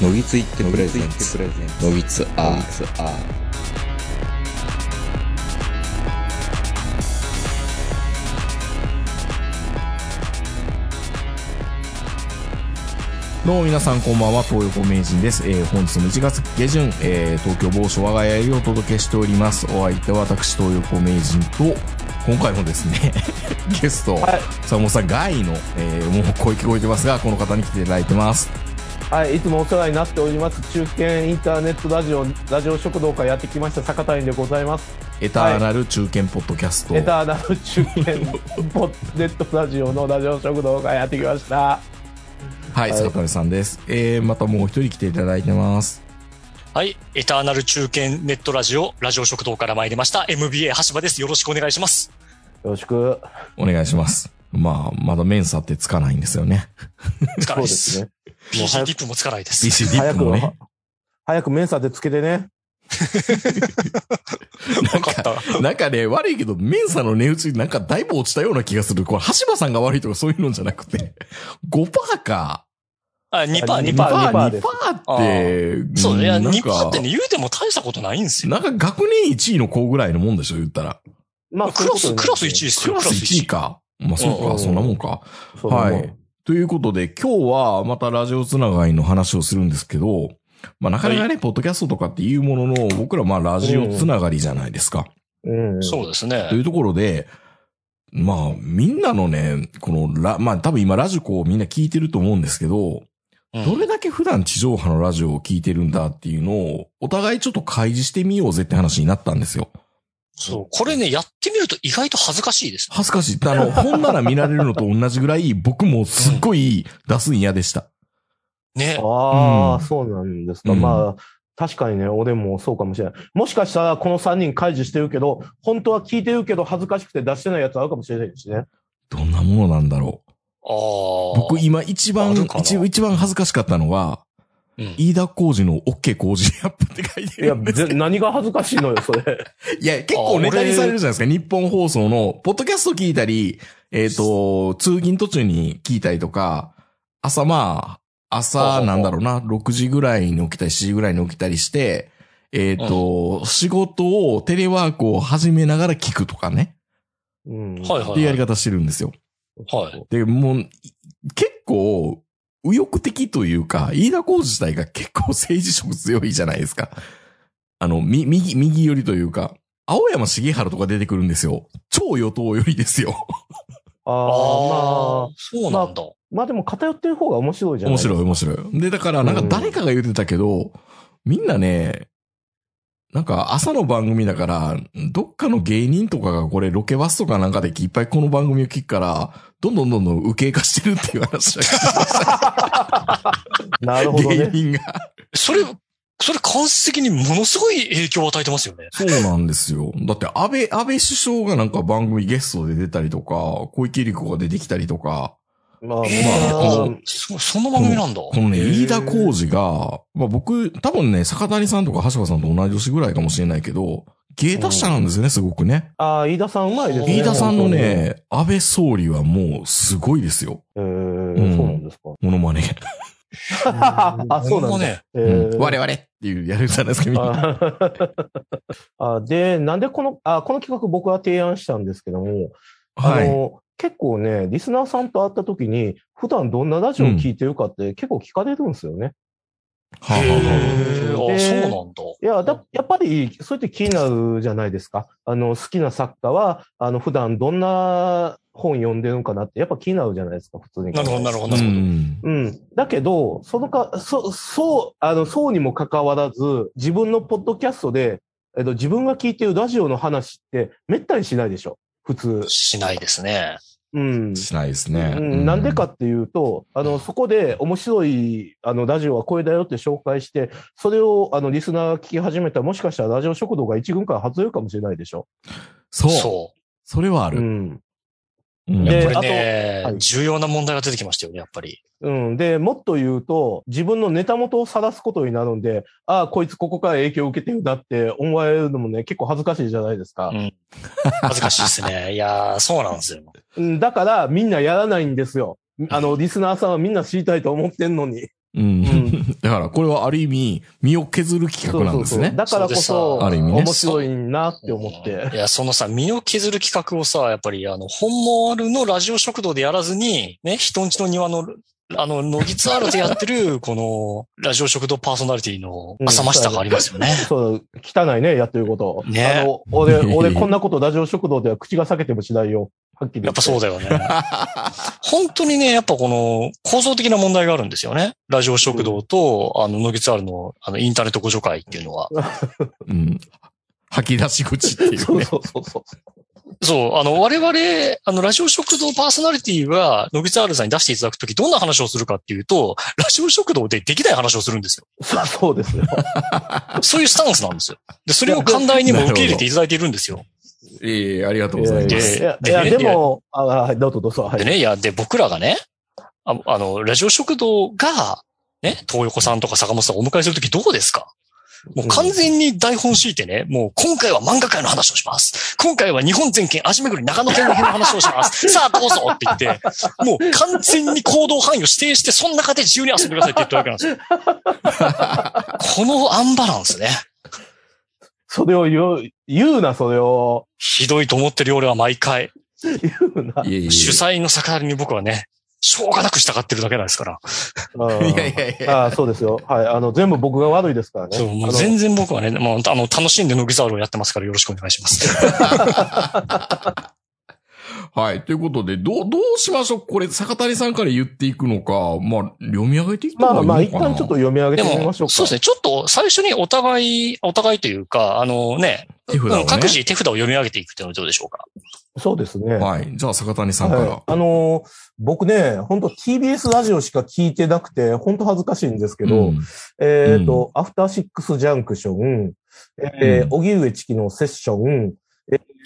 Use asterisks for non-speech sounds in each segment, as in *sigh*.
のぎついってプレゼンツのぎつアーどうも皆さんこんばんは、東横名人です。えー、本日も1月下旬、えー、東京某所我が家よりお届けしております。お相手は私、東横名人と、今回もですね、*laughs* ゲスト、はい坂本さん、ガイの、えー、もう声聞こえてますが、この方に来ていただいてます。はい、いつもお世話になっております。中堅インターネットラジオ、ラジオ食堂からやってきました坂谷でございます。エターナル中堅ポッドキャスト。エターナル中堅ポッネットラジオのラジオ食堂からやってきました。はい、はい坂谷さんです。えー、またもう一人来ていただいてます。はい。エターナル中堅ネットラジオ、ラジオ食堂から参りました。MBA 橋場です。よろしくお願いします。よろしく。お願いします。まあ、まだメンサってつかないんですよね。*laughs* つかないで。そうですすね。BC 早くリップもつかないです。BC ディッ早くプもね。、早くメンサでつけてね。*laughs* わかった。なんかね、悪いけど、メンサの値打ちなんかだいぶ落ちたような気がする。これ、橋場さんが悪いとかそういうのじゃなくて、5%か。あ、2%、あ2%。2% 2%、2% 2%って、そう、いや、2%なんかってね、言うても大したことないんですよ。なんか学年1位の子ぐらいのもんでしょ、言ったら。まあ、クラス、クラス1位位。ですよ、クラスクラス1位1位。か。まあそうか、うんそんなもんか。はい。ということで、今日はまたラジオつながりの話をするんですけど、まあなかなかね、ポッドキャストとかっていうものの、僕らまあラジオつながりじゃないですか。うん。そうですねとい。うところで、まあ、みんなのね、このラ、まあ多分今ラジコをみんな聞いてると思うんですけど、うんどれだけ普段地上波のラジオを聞いてるんだっていうのを、お互いちょっと開示してみようぜって話になったんですよ。そう。これね、やってみると意外と恥ずかしいです。恥ずかしい。あの、*laughs* 本なら見られるのと同じぐらい、僕もすっごい出すん嫌でした。ね。ああ、うんそうなんですか。うんまあ、確かにね、俺もそうかもしれない。もしかしたらこの3人解除してるけど、本当は聞いてるけど恥ずかしくて出してないやつあるかもしれないしね。どんなものなんだろう。ああ。僕今一番一番恥ずかしかったのは、うん飯田浩二の OK 工事アップって書いていや、るんですけどぜ何が恥ずかしいのよ、それ。*laughs* いや、結構ネタにされるじゃないですか。日本放送の、ポッドキャスト聞いたり、えっ、と、通勤途中に聞いたりとか、朝まあ、朝なんだろうな、6時ぐらいに起きたり、7時ぐらいに起きたりして、えっ、と、仕事を、テレワークを始めながら聞くとかね。うん。はいはいっていうやり方してるんですよ。はい。で、もう、い結構、右翼的というか、飯田浩二自体が結構政治色強いじゃないですか。あの、み、右、右寄りというか、青山茂春とか出てくるんですよ。超与党寄りですよ。あああ、あ、そうなんだ。まあ、まあでも偏ってる方が面白いじゃない面白い面白い。で、だからなんか誰かが言ってたけど、みんなね、なんか朝の番組だから、どっかの芸人とかがこれロケバスとかなんかでいっぱいこの番組を聞くから、どんどんどんどん受け化してるっていう話を聞きました。*laughs* なるほどね。芸人が。それ、それ間接的にものすごい影響を与えてますよね。そうなんですよ。だって安倍、安倍首相がなんか番組ゲストで出たりとか、小池百合子が出てきたりとか、まあ、まえあそんな番組なんだ。このね、飯田浩二が、まあ僕、多分ね、坂谷さんとか橋場さんと同じ年ぐらいかもしれないけど、芸達者なんですよね、すごくね。ああ、飯田さんうまいですね。飯田さんのね、安倍総理はもうすごいですよ。えうんー、そうなんですか。モノマネ。*laughs* あ、そうなんだ。ほんまね。えうんー我々っていうやるじゃないですか、みんな。ああで、なんでこの、あ、この企画僕は提案したんですけども、はい。あの、結構ね、リスナーさんと会った時に、普段どんなラジオを聞いてるかって結構聞かれるんですよね。はあはあそうなんだ。いや、だ、やっぱり、そうやって気になるじゃないですか。あの、好きな作家は、あの、普段どんな本読んでるのかなって、やっぱ気になるじゃないですか、普通に。なるほど、なるほあど、なるほど。うん。うん。だけど、そのか、そ、そう、あの、そうにもかかわらず、自分のポッドキャストで、えっと、自分が聞いてるラジオの話って、めったにしないでしょ。普通。しないですね。うん。しないですね。うんなんでかっていうと、あの、そこで面白い、あの、ラジオはこれだよって紹介して、それを、あの、リスナーが聞き始めたら、もしかしたらラジオ食堂が一軍から外れるかもしれないでしょ？そう。そそれはある。うん。でや、これね、あとはい重要な問題が出てきましたよね、やっぱり。うん。で、もっと言うと、自分のネタ元を晒すことになるんで、ああ、こいつここから影響を受けてるんだって思われるのもね、結構恥ずかしいじゃないですかう。ん。恥ずかしいですね。*laughs* いやー、そうなんですよ。うん、だから、みんなやらないんですよ。あの、リスナーさんはみんな知りたいと思ってんのに。ううん。んだから、これはある意味、身を削る企画なんですね。だからこそうそ、でさある意味ね面白いなって思って。いや、そのさ、身を削る企画をさ、やっぱり、あの、本丸のラジオ食堂でやらずに、ね、人んちの庭の、あの、野木ツアールでやってる、*laughs* この、ラジオ食堂パーソナリティの浅ましさがありますよね。*laughs* そう、汚いね、やってること。ねあの、俺、俺 *laughs* こんなことラジオ食堂では口が裂けてもしないよ。はっきりやっぱそうだ。だよね。*laughs* 本当にね、やっぱこの構造的な問題があるんですよね。ラジオ食堂と、あの、野木ツアールの、あの、インターネット互助会っていうのは。*laughs* うん。吐き出し口っていね。そううそうそうそう。そう、あの、我々、あの、ラジオ食堂パーソナリティは、野木ツアールさんに出していただくとき、どんな話をするかっていうと、ラジオ食堂でできない話をするんですよ。そ *laughs* うそうですよ。そういうスタンスなんですよ。で、それを寛大にも受け入れていただいているんですよ。ええありがとうございます。いや、いでやででも、あ、は *laughs* いどうぞどうぞ。はい。でね、いや、で、僕らがね、ああの、ラジオ食堂が、ね、東横さんとか坂本さんをお迎えするときどうですか？もう完全に台本敷いてね、もう今回は漫画界の話をします。今回は日本全県足巡り長野県の辺の話をします。*laughs* さあどうぞって言って、もう完全に行動範囲を指定して、その中で自由に遊んでくださいって言ってるわけなんですよ。*laughs* このアンバランスね。それを言う、言うな、それを。ひどいと思ってるよ、俺は毎回。言うな。主催の逆らいに僕はね、しょうがなく従ってるだけなんですから。うんいやいやいや。あそうですよ。はい。あの、全部僕が悪いですからね。そう、もう全然僕はね、もうあの、楽しんでノギザールをやってますからよろしくお願いします。*laughs* はい。ということで、どう、どうしましょう？これ、坂谷さんから言っていくのか、まあ、読み上げていったまあまあ、方がいいのかな？一旦ちょっと読み上げでてみまも、しょうか。そうですね、ちょっと最初にお互い、お互いというか、あのね、手札をねうん各自手札を読み上げていくっていうのはどうでしょうか？そうですね。はい。じゃあ、坂谷さんから。はい。あのー僕ね、本当 TBS ラジオしか聞いてなくて、本当恥ずかしいんですけど、うんえっ、と、アフターシックスジャンクション、えーうん荻上チキのセッション、ほ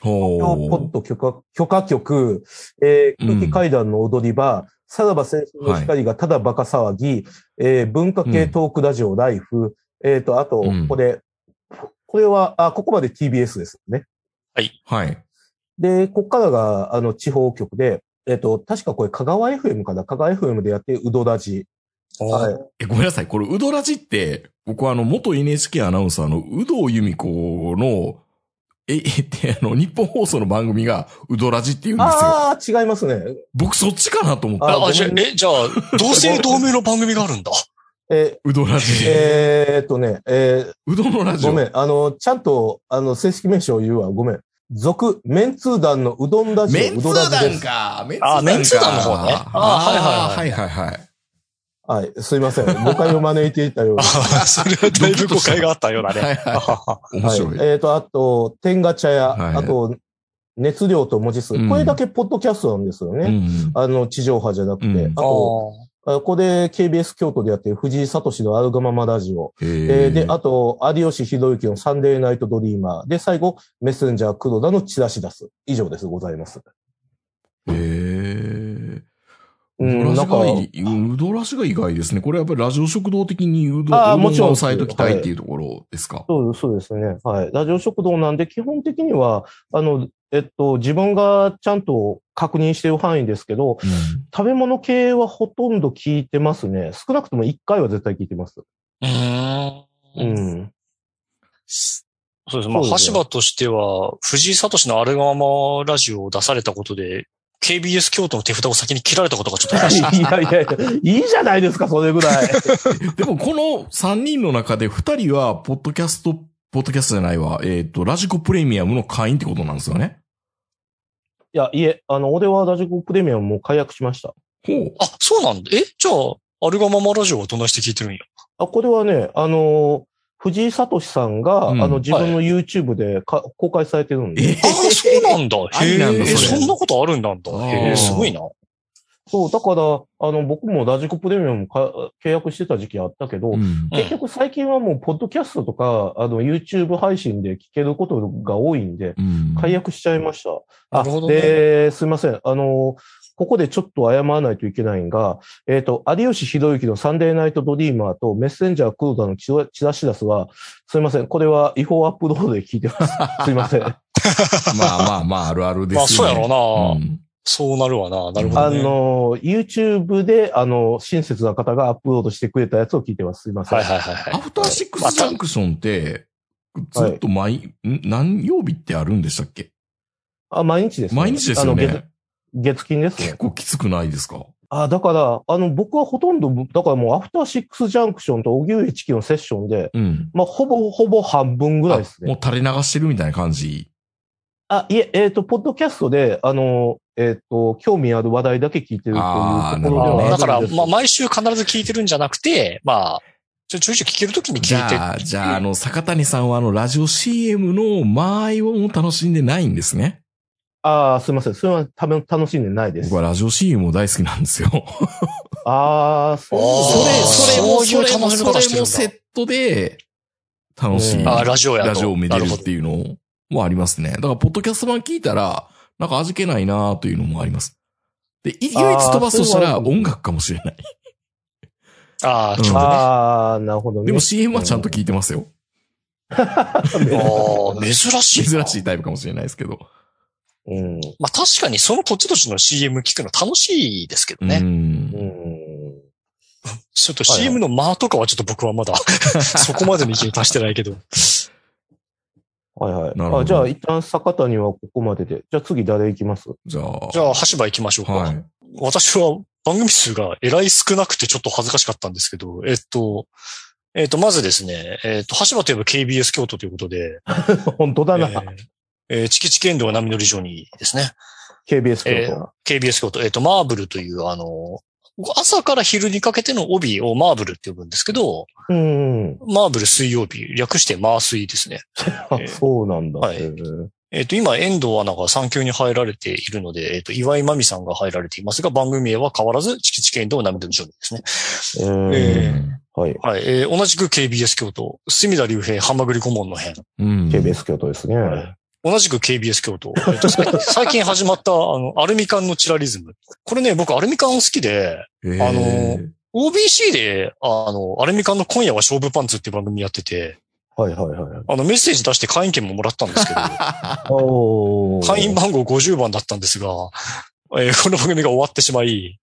ポッド許可許可局、えーうん空気階段の踊り場、さらば戦争の光がただバカ騒ぎ、えー文化系トークラジオライフ、えっ、と、あと、うん。これ、これは、あ、ここまで TBS ですね。はい。で、こっからが、あの、地方局で、えっ、と、確かこれ、香川 FM かな？香川 FM でやってるうどラジ。はい。え、ごめんなさい。これ、うどらじって、僕はあの、元 NHK アナウンサーの有働由美子の、え、えって、あの、日本放送の番組が、うどらじって言うんですよ。ああ、違いますね。僕そっちかなと思った。ああ、あじゃあ、え、じゃあ、同姓同名の番組があるんだ。えうどらじ。えーっとね、えうどんのラー、ジオ。ごめん。あの、ちゃんと、あの、正式名称を言うわ。ごめん。続、メンツー団のうどんラジオ、メンツー団。か。メンツーあ団か。メンツー団の方ねああーはいはいはいはい。はい。すいません。誤解を招いていたようで。*laughs* それはだいぶ誤解があったようだはいね。はい。面白い。はい。えっ、と、あと、天ガ茶屋、はいあと、熱量と文字数、うんこれだけポッドキャストなんですよね。うんあの、地上波じゃなくて。うんあと、あここで KBS 京都でやってる藤井聡のアルガママラジオ。へえーーで、あと、有吉弘行のサンデーナイトドリーマー。で、最後、メッセンジャー黒田のチラシ出す。以上です、ございます。へえ。う、うんどらしなんうどらしが意外ですね。これやっぱりラジオ食堂的にうどあーうどんもちろんを抑えときたいっていうところですか？そうそうですね。はい。ラジオ食堂なんで、基本的には、あの、えっと、自分がちゃんと確認している範囲ですけど、うん食べ物系はほとんど聞いてますね。少なくとも1回は絶対聞いてます。うーん。うん。そうです。まあ、橋場としては、藤井聡のアルガマラジオを出されたことで、KBS 京都の手札を先に切られたことがちょっと怪しい。*laughs* いやいやいや、いいじゃないですか、それぐらい。*laughs* でもこの3人の中で2人は、ポッドキャスト、ポッドキャストじゃないわ、えっ、と、ラジコプレミアムの会員ってことなんですよね。いや、いえ、あの、俺はラジコプレミアムもう解約しました。ほう。あ、そうなんだ。えじゃあ、アルガママラジオはどんなして聞いてるんや？あ、これはね、あの、藤井聡さんが、うんあの、自分の YouTube でか、公開されてるんで。えああ、そうなんだ。へえ、なんだそれそんなことあるんだ。へえ、すごいな。そう、だから、あの、僕もラジコプレミアムか契約してた時期あったけど、うん。結局最近はもう、ポッドキャストとか、あの、YouTube 配信で聞けることが多いんで、うん。解約しちゃいました。あ、なるほどねで、すいません。あの、ここでちょっと謝らないといけないんが、えっ、と、有吉弘行のサンデーナイトドリーマーとメッセンジャー黒田のチラチラシダスは、すいません。これは違法アップロードで聞いてます。*laughs* すいません。まあまあまあ、あるあるですよね。まあそうやろうなうんそうなるわな。なるほあど、ね。の、YouTube で、あの、親切な方がアップロードしてくれたやつを聞いてます。すいません。はいはいはいはい。アフターシックスジャンクションって、ずっと毎、ん？何曜日ってあるんでしたっけ？あ、毎日です、ね。毎日ですよあのね。月月金ですね結。構きつくないですか？あ、だから、あの、僕はほとんど、だからもう、アフターシックスジャンクションと荻上チキのセッションで、うん。まあ、ほぼほぼ半分ぐらいですね。あもう垂れ流してるみたいな感じ？あ、いえ、えっ、と、ポッドキャストで、あの、えっ、と、興味ある話題だけ聞いてるというところではだから、まあ、毎週必ず聞いてるんじゃなくて、まあ、ちょちょいちょい聞けるときに聞じいて。ゃあ、じゃあ、あの、坂谷さんはあの、ラジオ CM の間合いを楽しんでないんですね。ああ、すいません。それは多分楽しんでないです僕。はラジオ CM も大好きなんですよ。ああ、そうそれ、それも、そういうそれも、それもセットで、楽しい。うんあラジオやとラジオを見れるっていうのはありますね。だから、ポッドキャスト版聞いたら、なんか味気ないなというのもあります。で、い唯一飛ばすとしたら音楽かもしれない。ああ、うん曲ね。あああ、なるほどね。でも CM はちゃんと聞いてますよ。あ、珍しい。*laughs* 珍しいタイプかもしれないですけど。うん。まあ確かにその土地土地の CM 聞くの楽しいですけどう。ね。うんん。ちょっと CM の間とかはちょっと僕はまだ *laughs* そこまでの域に達してないけど。はいはい。なるほどあじゃあ、一旦坂谷はここまでで。じゃあ次誰行きます？じゃあ。じゃあ、橋場行きましょうか。はい。私は番組数がえらい少なくてちょっと恥ずかしかったんですけど、えっと、えっと、まずですね、えっと、橋場といえば KBS 京都ということで、*laughs* 本当だな。えーえーチキチキエンドウ波乗りジョニーですね。KBS え京都。KBS 京都、えっ、と、マーブルという、あの、朝から昼にかけての帯をマーブルって呼ぶんですけど、うん。マーブル水曜日、略してマー水ですね。あえーそうなんだ。はいえっ、と、今、遠藤アナが産休に入られているので、えっ、と、岩井真美さんが入られていますが、番組名は変わらず、チキチキエンドウ波乗りジョニーですね。えーえはい。はい。えー同じく KBS 京都、隅田隆平、浜栗顧問の編。うん。KBS 京都ですね。同じく KBS 京都。えっと最最近始まった、あの、アルミ缶のチラリズム。これね、僕アルミ缶好きで、えーあの OBC で、あの、アルミ缶の今夜は勝負パンツっていう番組やってて、はいはいはい。あの、メッセージ出して会員券ももらったんですけど、*laughs* 会員番号50番だったんですが、えーこの番組が終わってしまい、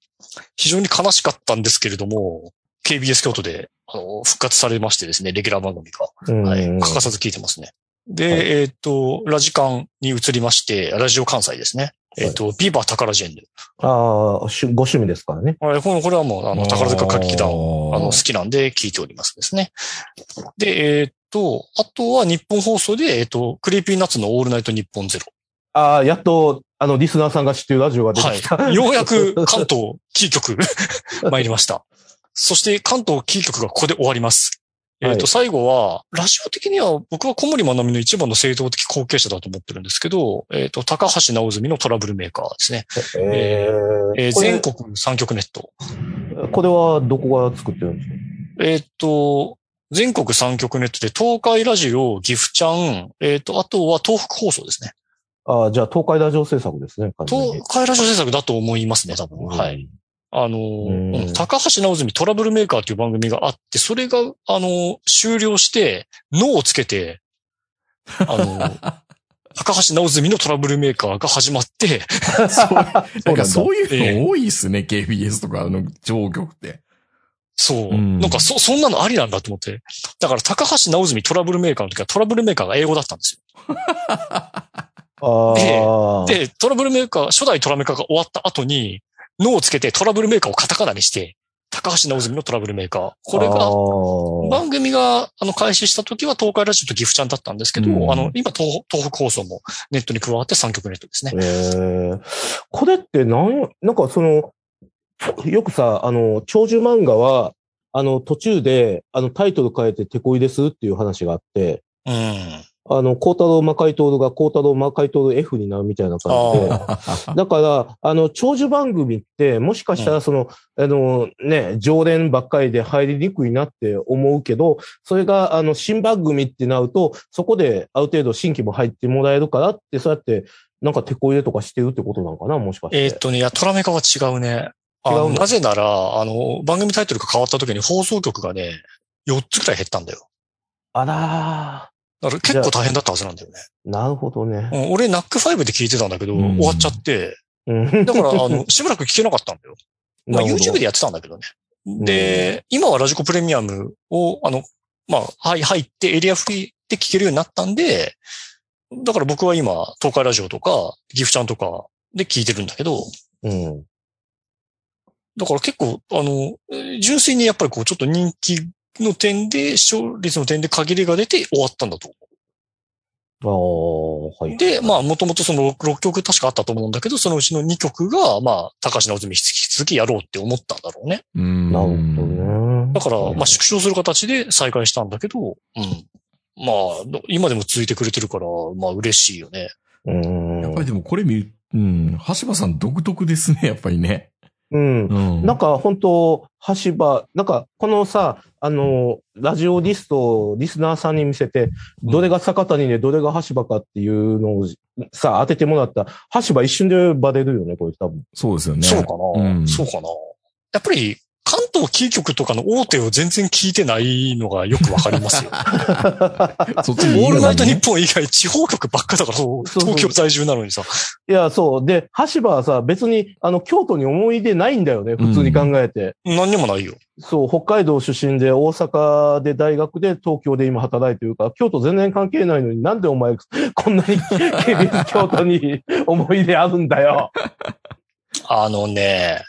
非常に悲しかったんですけれども、KBS 京都で、あの、復活されましてですね、レギュラー番組が。うんはい。欠かさず聞いてますね。で、はいえっ、と、ラジカンに移りまして、ラジオ関西ですね。えっ、と、ビーバー宝ジェンヌ。ああ、しご趣味ですからね。はいこのこれはもう、あの、宝塚歌劇団、ああの、好きなんで聞いておりますですね。で、えっ、と、あとはニッポン放送で、えっ、と、 Creepy Nuts のオールナイトニッポンゼロ。ああ、やっと、あの、リスナーさんが知ってるラジオが出てきた。はい。ようやく関東キー局 *laughs* 参りました。そして関東キー局がここで終わります。えっ、と、はい最後は、ラジオ的には僕は小森まなみの一番の正統的後継者だと思ってるんですけど、えっ、と、高橋直純のトラブルメーカーですね。ええーこれ全国三局ネット。これはどこが作ってるんですか？えっ、と、全国三局ネットで東海ラジオ、岐阜ちゃん、えっ、と、あとは東北放送ですね。ああ、じゃあ東海ラジオ制作ですね。東海ラジオ制作だと思いますね、多分。はい。。あのーうんうん高橋直澄トラブルメーカーという番組があって、それが、あのー終了して、脳をつけて、あのー *laughs* 高橋直澄のトラブルメーカーが始まって、そうなんそういうの多いっすね、KBS とかの上局って。そう。うんなんかそ、そんなのありなんだと思って。だから高橋直澄トラブルメーカーの時はトラブルメーカーが英語だったんですよ。*laughs* ああ。で、トラブルメーカー、初代トラメーカーが終わった後に、脳をつけてトラブルメーカーをカタカナにして、高橋直澄のトラブルメーカー。これあが、ー番組が、あの、開始した時は東海ラジオと岐阜ちゃんだったんですけど、うんあの、今東、東北放送もネットに加わって3局ネットですね。ええこれってなん、なんかその、よくさ、あの、長寿漫画は、あの、途中で、あの、タイトル変えて手こいですっていう話があって、うん。あの、コータロー魔界トールがコータロー魔界トール F になるみたいな感じで、あだから、あの、長寿番組って、もしかしたらその、あの、ね、常連ばっかりで入りにくいなって思うけど、それが、あの、新番組ってなると、そこである程度新規も入ってもらえるからって、そうやって、なんか手こ入れとかしてるってことなのかなもしかして。えーっとね、いや、トラメカは違うね。あの違うの？なぜなら、あの、番組タイトルが変わった時に放送局がね、4つくらい減ったんだよ。あらだから結構大変だったはずなんだよね。ー、なるほどね。うん、俺、ナック5で聞いてたんだけど、うん終わっちゃって、うん。だから、あの、*laughs* しばらく聞けなかったんだよ。まあ、YouTube でやってたんだけどね。で、今はラジコプレミアムを、あの、まあ、はい、入ってエリアフリーで聞けるようになったんで、だから僕は今、東海ラジオとか、ギフちゃんとかで聞いてるんだけど、うん。だから結構、あの、えー純粋にやっぱりこう、ちょっと人気の点で、視聴率の点で限りが出て終わったんだと思ああ、はい。う。で、まあ、もともとその 6, 曲確かあったと思うんだけど、そのうちの2曲が、まあ、高橋直純引き続きやろうって思ったんだろうね。うん。なるほどね。だから、まあ、縮小する形で再開したんだけど、うん。まあ、今でも続いてくれてるから、まあ、嬉しいよね。うん。やっぱりでもこれ見る、うん、橋場さん独特ですね、やっぱりね。うん。うん。なんか本当、橋場、なんかこのさ、あの、ラジオリストをリスナーさんに見せて、どれが坂谷でどれが橋場かっていうのをさ、当ててもらったら、橋場一瞬でバレるよね、これ多分。そうですよね。そうかな、うんそうかなやっぱり、関東キー局とかの大手を全然聞いてないのがよくわかりますよ。*laughs* そっちオールナイトに日本以外地方局ばっかだから、東京在住なのにさ。いや、そう。で、橋場はさ、別に、あの、京都に思い出ないんだよね、普通に考えて。何にもないよ。そう、北海道出身で、大阪で大学で、東京で今働いてるから、京都全然関係ないのになんでお前、*laughs* こんなに *laughs* KBS 京都に思い出あるんだよ。あのね、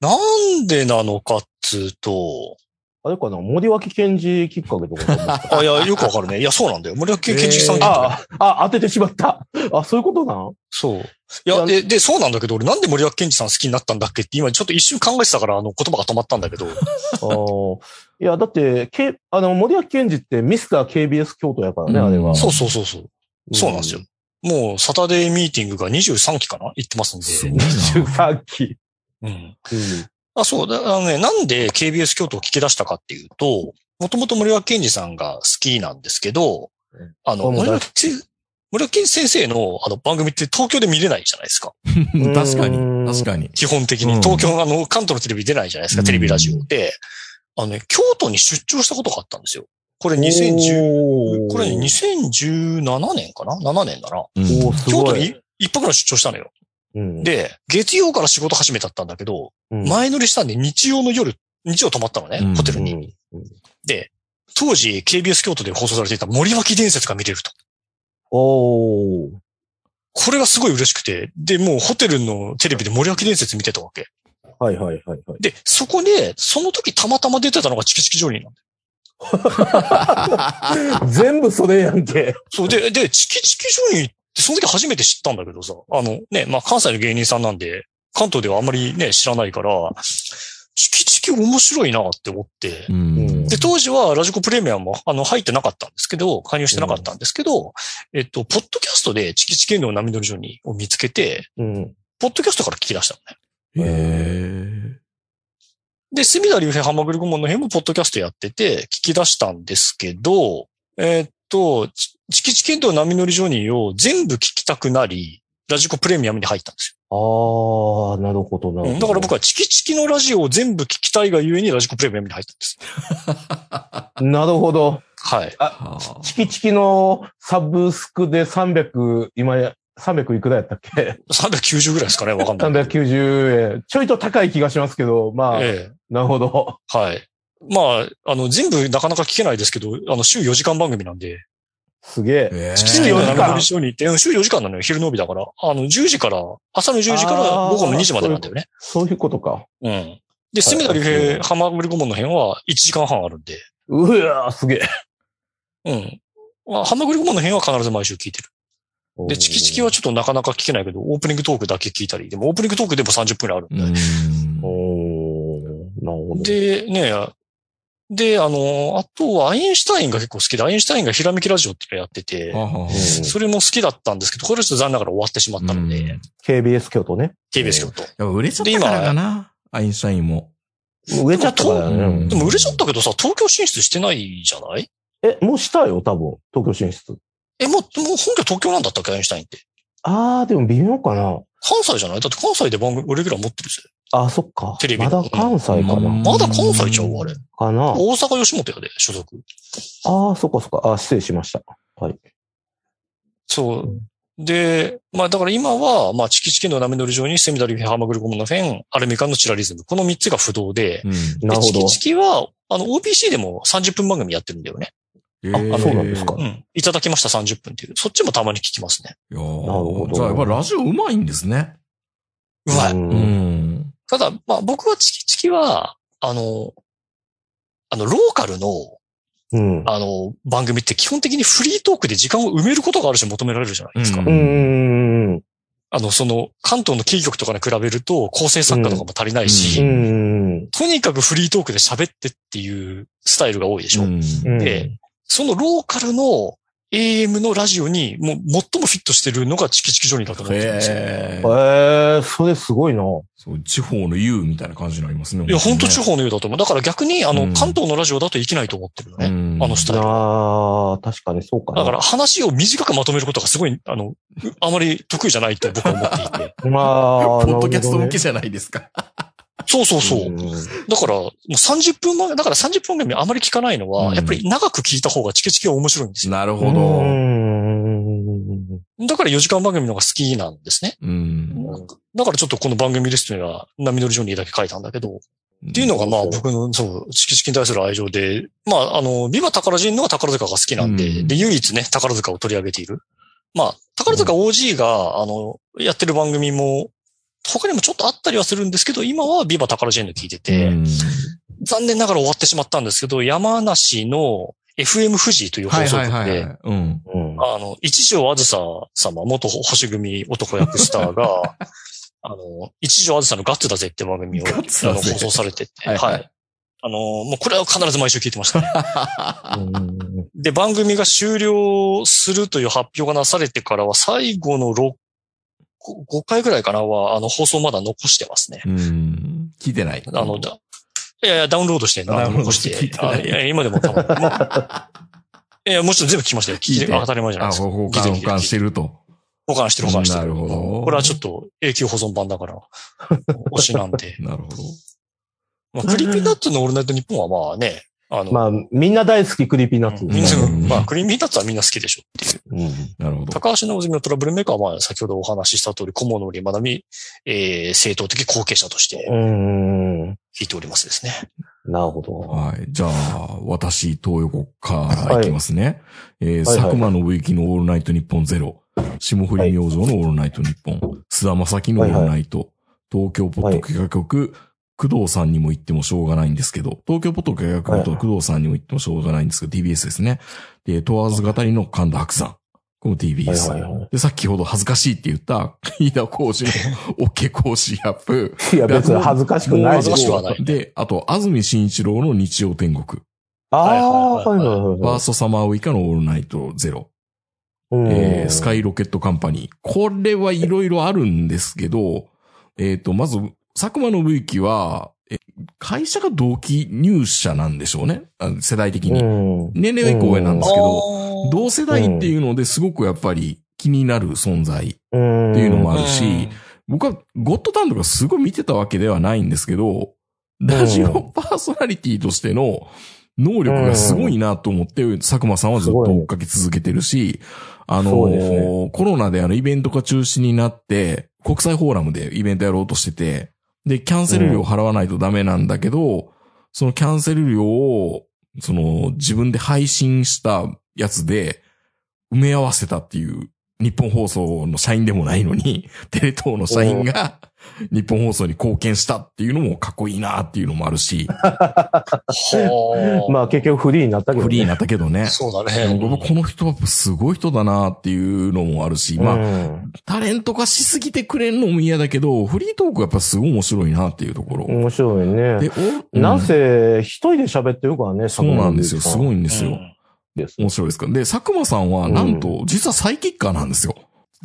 なんでなのかっつうと、あれかな森脇健児きっかけとかあ、いや、よくわかるね。いや、そうなんだよ。森脇健児さん、えーああ、当ててしまった。あ、そういうことなん？そう。いや、で、で、そうなんだけど、俺なんで森脇健児さん好きになったんだっけ？って今ちょっと一瞬考えてたから、あの言葉が止まったんだけど。*laughs* あーいや、だって、けあの、森脇健児ってミスター KBS 京都やからね、うんあれは。そうそうそうそう。そうなんですよ。もう、サタデーミーティングが23期かな？行ってますんで。すごいな。13期。うん。うんあ、そうだ、あのね、なんで KBS 京都を聞き出したかっていうと、もともと森脇健児さんが好きなんですけどうん、あの、森脇せ森脇先生のあの番組って東京で見れないじゃないですか。確かうんに。確かに。基本的に。うん東京、あの、関東のテレビ出ないじゃないですか、うんテレビラジオで。あのね、京都に出張したことがあったんですよ。これ2010、おーこれね2017年かな ?7 年だな。京都に一泊の出張したのよ。うん、で、月曜から仕事始めだったんだけど、うん、前乗りしたんで日曜の夜、日曜泊まったのね、うんホテルに。で、当時 KBS 京都で放送されていた森脇伝説が見れると。おーこれがすごい嬉しくて、で、もうホテルのテレビで森脇伝説見てたわけ。はいはいはいはい。で、そこで、その時たまたま出てたのがチキチキジョニーなんだよ *laughs* 全部それやんけ。そうで、で、チキチキジョニーってその時初めて知ったんだけどさ、あのね、まあ関西の芸人さんなんで、関東ではあんまりね、知らないから、チキチキ面白いなって思って、うん。で、当時はラジコプレミアムも、あの、入ってなかったんですけど、加入してなかったんですけど、えっと、ポッドキャストでチキチキの波乗りジョニーを見つけて、うん。ポッドキャストから聞き出したのね。へで、隅田隆平ハマグリ顧問の辺もポッドキャストやってて、聞き出したんですけど、えっと、チチキチキの波乗りジョニーを全部聞きたくなり、ラジコプレミアムに入ったんですああ、なるほどなるほど。よ。うんだから僕はチキチキのラジオを全部聞きたいがゆえにラジコプレミアムに入ったんです。*laughs* なるほど。はい。はチキチキのサブスクで300、今や、300いくらやったっけ？390ぐらいですかねわかんないけど。?390 円。ちょいと高い気がしますけど、まあ、ええ。なるほど。はい。まあ、あの、全部なかなか聞けないですけど、あの、週4時間番組なんで、すげえ。えチキチキの4時間波乗りジョニーって、うん週4時間なのよ、昼の帯だから。あの、10時から、朝の10時から午後の2時までなんだよね。そういうことか。うん。で、隅田隆平、ハマグリ顧問の辺は1時間半あるんで、うわーすげえ。うん。まあ、ハマグリ顧問の辺は必ず毎週聞いてる。で、チキチキはちょっとなかなか聞けないけど、オープニングトークだけ聞いたり、でもオープニングトークでも30分ぐらいあるんうで。ん。おーなるほど。で、ね、で、あの、あとはアインシュタインが結構好きで、アインシュタインがひらめきラジオっていうのやってて、それも好きだったんですけど、これはちょっと残念ながら終わってしまったので、うん KBS 京都ね。TBS 京都。やっぱ売れちゃったからかな。アインシュタインも。売れちゃったからね。うんでも売れちゃったけどさ、東京進出してないじゃない？え、もうしたよ、多分。東京進出。え、もう、もう本拠東京なんだったっけ、アインシュタインって？あー、でも微妙かな。関西じゃない？だって関西で番組、レギュラー持ってるぜ。あー、そっか。テレビまだ関西かうんな。まだ関西ちゃう？あれ。かな。大阪吉本やで、所属。あー、そっかそっか。あー、失礼しました。はい。そう。で、まあだから今は、まあチキチキの波乗り上にセミダリフェン、ハーマグルゴムのフェン、アルミカンのチラリズム。この3つが不動で、うん。なるほどでチキ。チキは、あの OPC でも30分番組やってるんだよね。えあそうなんですかうん。いただきました30分っていう。そっちもたまに聞きますね。いやなるほどーじゃあやっぱラジオうまいんですね。うまい。んうん。ただ、まあ僕はチキチキは、あの、あの、ローカルの、うん。あの、番組って基本的にフリートークで時間を埋めることがある種求められるじゃないですか。うん。あの、その、関東のキー局とかに比べると構成作家とかも足りないし、うん。とにかくフリートークで喋ってっていうスタイルが多いでしょ。でそのローカルの AM のラジオにもう最もフィットしてるのがチキチキジョニーだと思ってるんですよ。へえーー、それすごいな。そう、地方の優みたいな感じになりますね。いや、本当地方方のようだと思う。だから逆に、あの、うん関東のラジオだといけないと思ってるのね。あのスタイル。ああ、確かにそうかな。だから話を短くまとめることがすごい、あの、あまり得意じゃないと僕は思っていて。*laughs* まあ、*laughs* ポッドキャスト向けじじゃないですか。そうそうそう。んだから、もう30分前、だから30分組あまり聞かないのは、うんやっぱり長く聞いた方がチキチキは面白いんですよ。なるほうど。んだから4時間番組の方が好きなんですね。うん。だからちょっとこの番組リストには、波乗りジョニーだけ書いたんだけど、っていうのがまあ僕の、そう、チキチキに対する愛情で、まああの、ビバ宝人のは宝塚が好きなんで、うんで、唯一ね、宝塚を取り上げている。まあ、宝塚 OG が、あの、やってる番組も、他にもちょっとあったりはするんですけど、今はビバ宝人の聞いてて、うん残念ながら終わってしまったんですけど、山梨の FM 富士という放はい送局で、はいはいはい。うん。うんあの、一条あずさ様、元星組男役スターが、*laughs* あの、一条あずさのガッツだぜって番組を、あの、放送されてて、はいはいはい。あの、もうこれは必ず毎週聞いてましたね。うんで、番組が終了するという発表がなされてからは、最後の6、5回ぐらいかなは、あの、放送まだ残してますね。うん。聞いてない。あの、だいやいや、ダウンロードして、残して聞いてないあいや今でも多分、*laughs* もういや、もちろん全部聞きましたよ。聞いて、当たり前じゃないあ、ですか。保管、保管してると。保管してる保管してる。なるほどこれはちょっと永久保存版だから、*laughs* 推しなんで。なるほど。まあ、 Creepy Nuts のオールナイトニッポンはまあね、あの、まあ、みんな大好き Creepy Nuts。みんなうんまあ、 Creepy Nuts はみんな好きでしょっていう。うんなるほど。高橋直純のトラブルメーカーは、まあ、先ほどお話しした通り、小森まなみ、えー、正当的後継者としてうん。聞いておりますですね。なるほど。はい。じゃあ、私、東横からいきますね。えー、はいはい佐久間信之のオールナイトニッポンゼロ。霜降り明星のオールナイトニッポン。菅田正樹のオールナイト。東京ポッド企画局、工藤さんにも言ってもしょうがないんですけど、東京ポッド企画局と工藤さんにも言ってもしょうがないんですけど、TBS ですね。で、問わず語りの神田伯山。この TBS。はいはいはいで、先ほど恥ずかしいって言った、飯田浩二の OK 講師アップ。いや、別に恥ずかしくない恥ずかしくはないで、あと、安住慎一郎の日曜天国。ああ、はいはいはいはい。ファーストサマーウイカのオールナイトゼロ。うんえースカイロケットカンパニー。これはいろいろあるんですけど、えっ、と、まず、佐久間信之は、え会社が同期入社なんでしょうね。あ世代的に。うん。年齢は一個上なんですけど、ど同世代っていうのですごくやっぱり気になる存在っうん。ていうのもあるし、僕はゴッドタンとかすごい見てたわけではないんですけど、ラジオパーソナリティとしての能力がすごいなと思って、佐久間さんはずっと追っかけ続けてるし、あのねコロナであのイベントが中止になって、国際フォーラムでイベントやろうとしてて、で、キャンセル料払わないとダメなんだけど、そのキャンセル料を、その自分で配信したやつで埋め合わせたっていう日本放送の社員でもないのに、*laughs* テレ東の社員が日本放送に貢献したっていうのもかっこいいなっていうのもあるし、はあ。まあ結局フリーになったけどね。フリーになったけどね。そうだね。この人はすごい人だなっていうのもあるし、まあ、うんタレント化しすぎてくれんのも嫌だけど、フリートークやっぱすごい面白いなっていうところ。面白いねで。、おなんせ、一人で喋ってるからね、そうなんですよ。すごいんですよ。うんです。面白いですか？ら。で、佐久間さんは、なんと、実はサイキッカーなんですよ。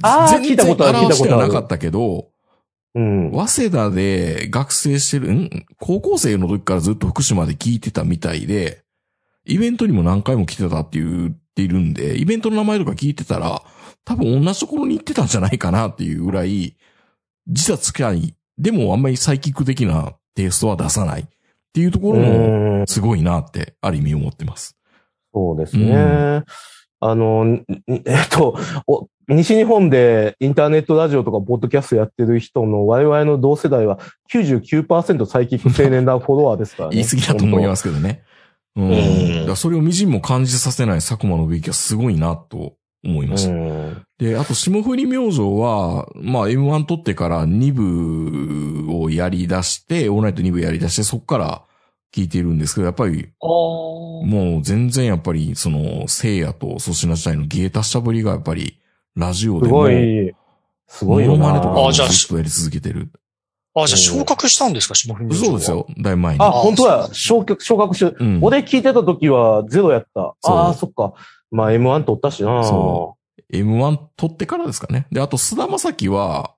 あー全然聞いたことある聞いたことなかったけど、うん。早稲田で学生してる、ん？高校生の時からずっと福島で聞いてたみたいで、イベントにも何回も来てたって言っているんで、イベントの名前とか聞いてたら、多分同じところに行ってたんじゃないかなっていうぐらい、実は近い。でもあんまりサイキック的なテイストは出さないっていうところも、うんすごいなって、ある意味思ってます。そうですね。うあの、んえっと、お、西日本でインターネットラジオとかポッドキャストやってる人の我々の同世代は99%サイキック青年団フォロワーですからね。*laughs* 言い過ぎだと思いますけどね。うん。うんそれをみじんも感じさせない佐久間信之はすごいなと思いましうた。ん。で、あと、霜降り明星は、まあ、M1 取ってから2部をやり出して、オールナイト2部やり出して、そこから聞いているんですけど、やっぱり、もう全然やっぱり、その、聖夜と粗品時代の芸達者ぶりがやっぱり、ラジオすでも、ごい、すごいよな。モノマネとかもあじゃあずっとやり続けてる。あ、じゃあ昇格したんですか、霜降り明星はそうです。よ、だいぶ前に。あ、あ本当や昇格、昇格して、うん。俺聞いてた時はゼロやった。ああ、そっか。まあ M1 取ったしな。そ M1 取ってからですかね。で、あと、菅田将暉は、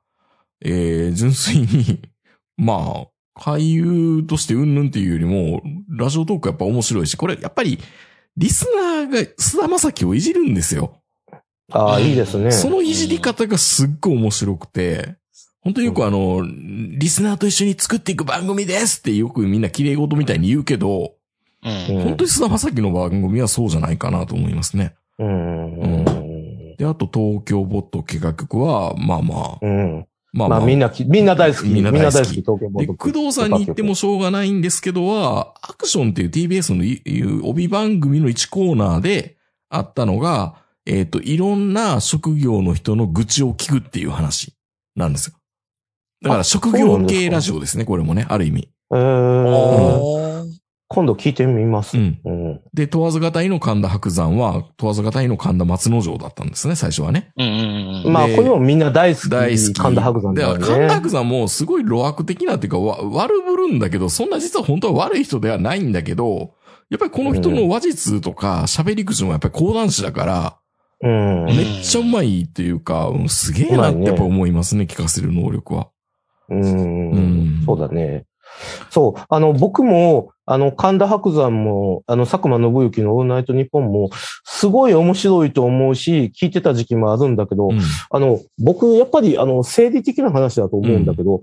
えー、純粋に、*laughs* まあ、俳優としてうんぬんっていうよりも、ラジオトークやっぱ面白いし、これ、やっぱり、リスナーが菅田将暉をいじるんですよ。ああ、いいですね。そのいじり方がすっごい面白くて、本当によくあの、リスナーと一緒に作っていく番組ですってよくみんな綺麗事みたいに言うけど、うん。うん本当に菅田将暉の番組はそうじゃないかなと思いますね。うん。うん。で、あと東京ボット計画局は、まあまあ、うん。まあまあみんなき、みんな大好き。みんな大好き東京ボで、工藤さんに言ってもしょうがないんですけどは、アクションっていう TBS のいいう帯番組の1コーナーであったのが、えっ、と、いろんな職業の人の愚痴を聞くっていう話なんですよ。だからあ職業系ラジオですね、これもね、ある意味。えあー、ー今度聞いてみます。うん。うん。で、問わず型の神田伯山は、問わず型の神田松之丞だったんですね、最初はね。うんうんうん。まあ、でこれもみんな大好き。大好き。神田伯山で、だよね。神田伯山もすごい路悪的なっていうか、わ悪ぶるんだけど、そんな実は本当は悪い人ではないんだけど、やっぱりこの人の話術とか喋り口もやっぱり講談師だから、うん。めっちゃうまいっていうか、うんすげえなってやっぱ思いますね、聞かせる能力は。うんうんそうだね。そう。あの、僕も、あの、神田伯山も、あの、佐久間信之のオールナイトニッポンも、すごい面白いと思うし、聞いてた時期もあるんだけど、うんあの、僕、やっぱり、あの、生理的な話だと思うんだけど、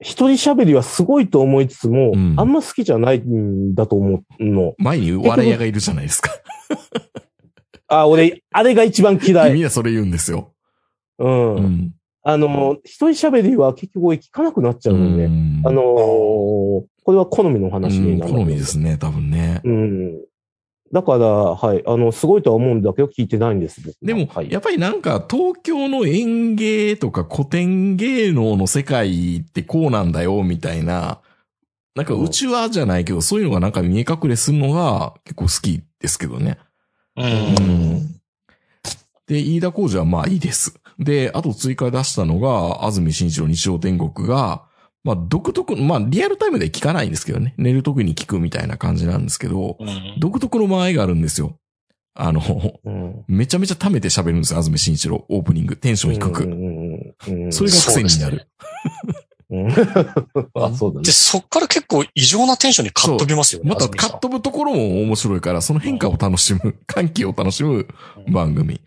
一人喋りはすごいと思いつつも、うんあんま好きじゃないんだと思うの。前に笑い屋がいるじゃないですか。あ、俺、あれが一番嫌い。みんなそれ言うんですよ。うん。うん。あの、一人喋りは結局俺聞かなくなっちゃうのね。んあのーこれは好みの話うんになる。好みですね、多分ね。うん。だから、はい。あの、すごいとは思うんだけど、聞いてないんです。でもは、い、やっぱりなんか東京の演芸とか古典芸能の世界ってこうなんだよ、みたいな、なんかうちはじゃないけど、そういうのがなんか見え隠れするのが結構好きですけどね。う。うんん。で、飯田浩二はまあいいです。で、あと追加出したのが、安住紳一郎日曜天国が、まあ独特、まあリアルタイムで聞かないんですけどね。寝る時に聞くみたいな感じなんですけど、うん独特の間合いがあるんですよ。あの、うん。めちゃめちゃ溜めて喋るんですよ、安住紳一郎。オープニング、テンション低うんく。うんうんそれが癖になる。うん *laughs* あ、そうだねで、。そっから結構異常なテンションにカッ飛びますよね。また安住さんカッ飛ぶところも面白いから、その変化を楽しむ、歓喜を楽しむ番組。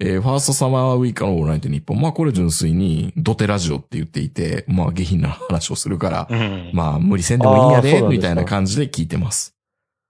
えーファーストサマーウィーカーのオールナイトニッポン。まあこれ純粋にドテラジオって言っていて、まあ下品な話をするから、うん。まあ無理せんでもいいんやで、みたいな感じで聞いてます。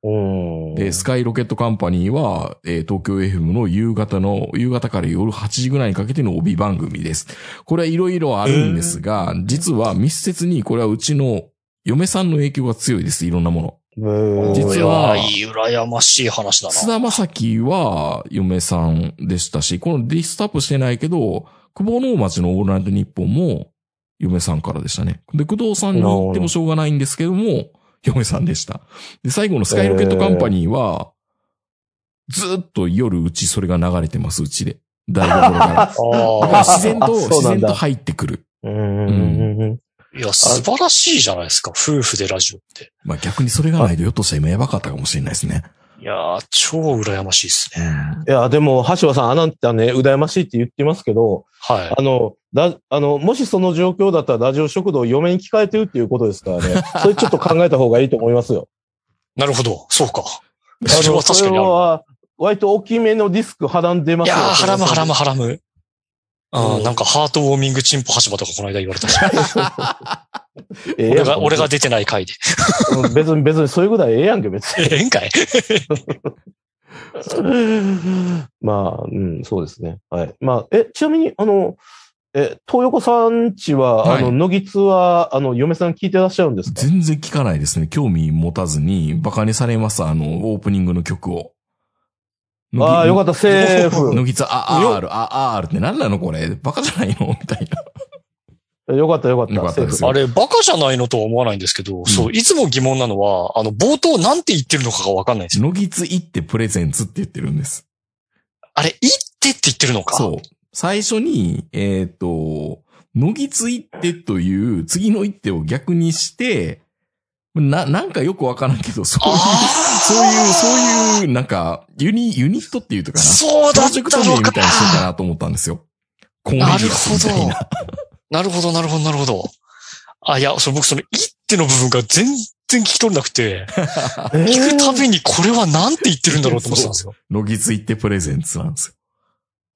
うん。で、スカイロケットカンパニーは、えー東京 FM の夕方の、夕方から夜8時ぐらいにかけての帯番組です。これはいろいろあるんですが、実は密接にこれはうちの嫁さんの影響が強いです、いろんなもの。うん実は羨ましい話だな。津田正樹は嫁さんでしたし、このリストアップしてないけど、久保能町のオールナイトニッポンも嫁さんからでしたね。で、工藤さんに言ってもしょうがないんですけども、嫁さんでした。で、最後のスカイロケットカンパニーは、ずっと夜うちそれが流れてます、うちで。台所から。*laughs* だから自然と、自然と入ってくる。うんいや、素晴らしいじゃないですか。夫婦でラジオって。まあ逆にそれがないとひょっとしたら今やばかったかもしれないですね。いやー、超羨ましいですね。いや、でも、橋場さん、あなたね、羨ましいって言ってますけど、はい。あの、ラあの、もしその状況だったらラジオ食堂を嫁に聞かれてるっていうことですからね。*laughs* それちょっと考えた方がいいと思いますよ。なるほど。そうか。あそれの、それは確かにある。は、割と大きめのディスクはらんでますよ。いやー、ハラムハラムハラム。あなんかハートウォーミングチンポ橋場とかこの間言われたし。*laughs* ええやん俺が、俺が出てない回で。うん別に、別にそれぐらいええやんけ、別に。*laughs* ええんかい *laughs* まあ、うん、そうですね。はい。まあ、え、ちなみに、あの、え、東横さんちは、はいあの、野木津は、あの、嫁さん聞いてらっしゃるんですか？全然聞かないですね。興味持たずに、バカにされます、あの、オープニングの曲を。ああ、よかった、セーフ。のぎつ、あ、R、あ、R って何なのこれ。バカじゃないの？*laughs* みたいな。よかった、よかった。よかったですセーあれ、バカじゃないのとは思わないんですけど、そう、いつも疑問なのは、あの、冒頭なんて言ってるのかがわかんないんですよ。のぎつ行ってプレゼンツって言ってるんです。あれ、言ってって言ってるのか？そう。最初に、えっ、と、のぎつ行ってという次の一手を逆にして、な、なんかよくわからんけど、そういう、あそういう、そういう、なんか、ユニ、ユニットっていうとかな。そうだっプロジェクトたのか名みたいにしてるかなと思ったんですよ。コンビニなるスみたいな。*laughs* なるほど、なるほど、なるほど。あ、いや、その僕その、言っての部分が全然聞き取れなくて、フ。*laughs* 聞くたに。びにこれはなんて言ってるんだろうと思ってたんですよ。のぎつ行ってプレゼンツなんですよ。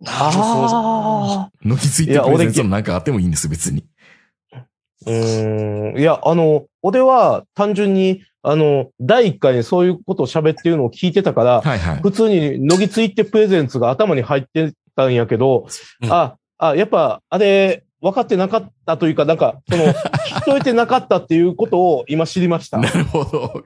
なるほど。あのぎつ行ってプレゼンツのなんかあってもいいんです、別に。あ。うーん。いや、あの、俺は単純に、あの、第一回にそういうことを喋ってるのを聞いてたから、はいはい。普通に、のぎついってプレゼンツが頭に入ってたんやけど、うんあ、あ、やっぱ、あれ、分かってなかったというか、なんか、その、*laughs* 聞き取れてなかったっていうことを今知りました。なるほど。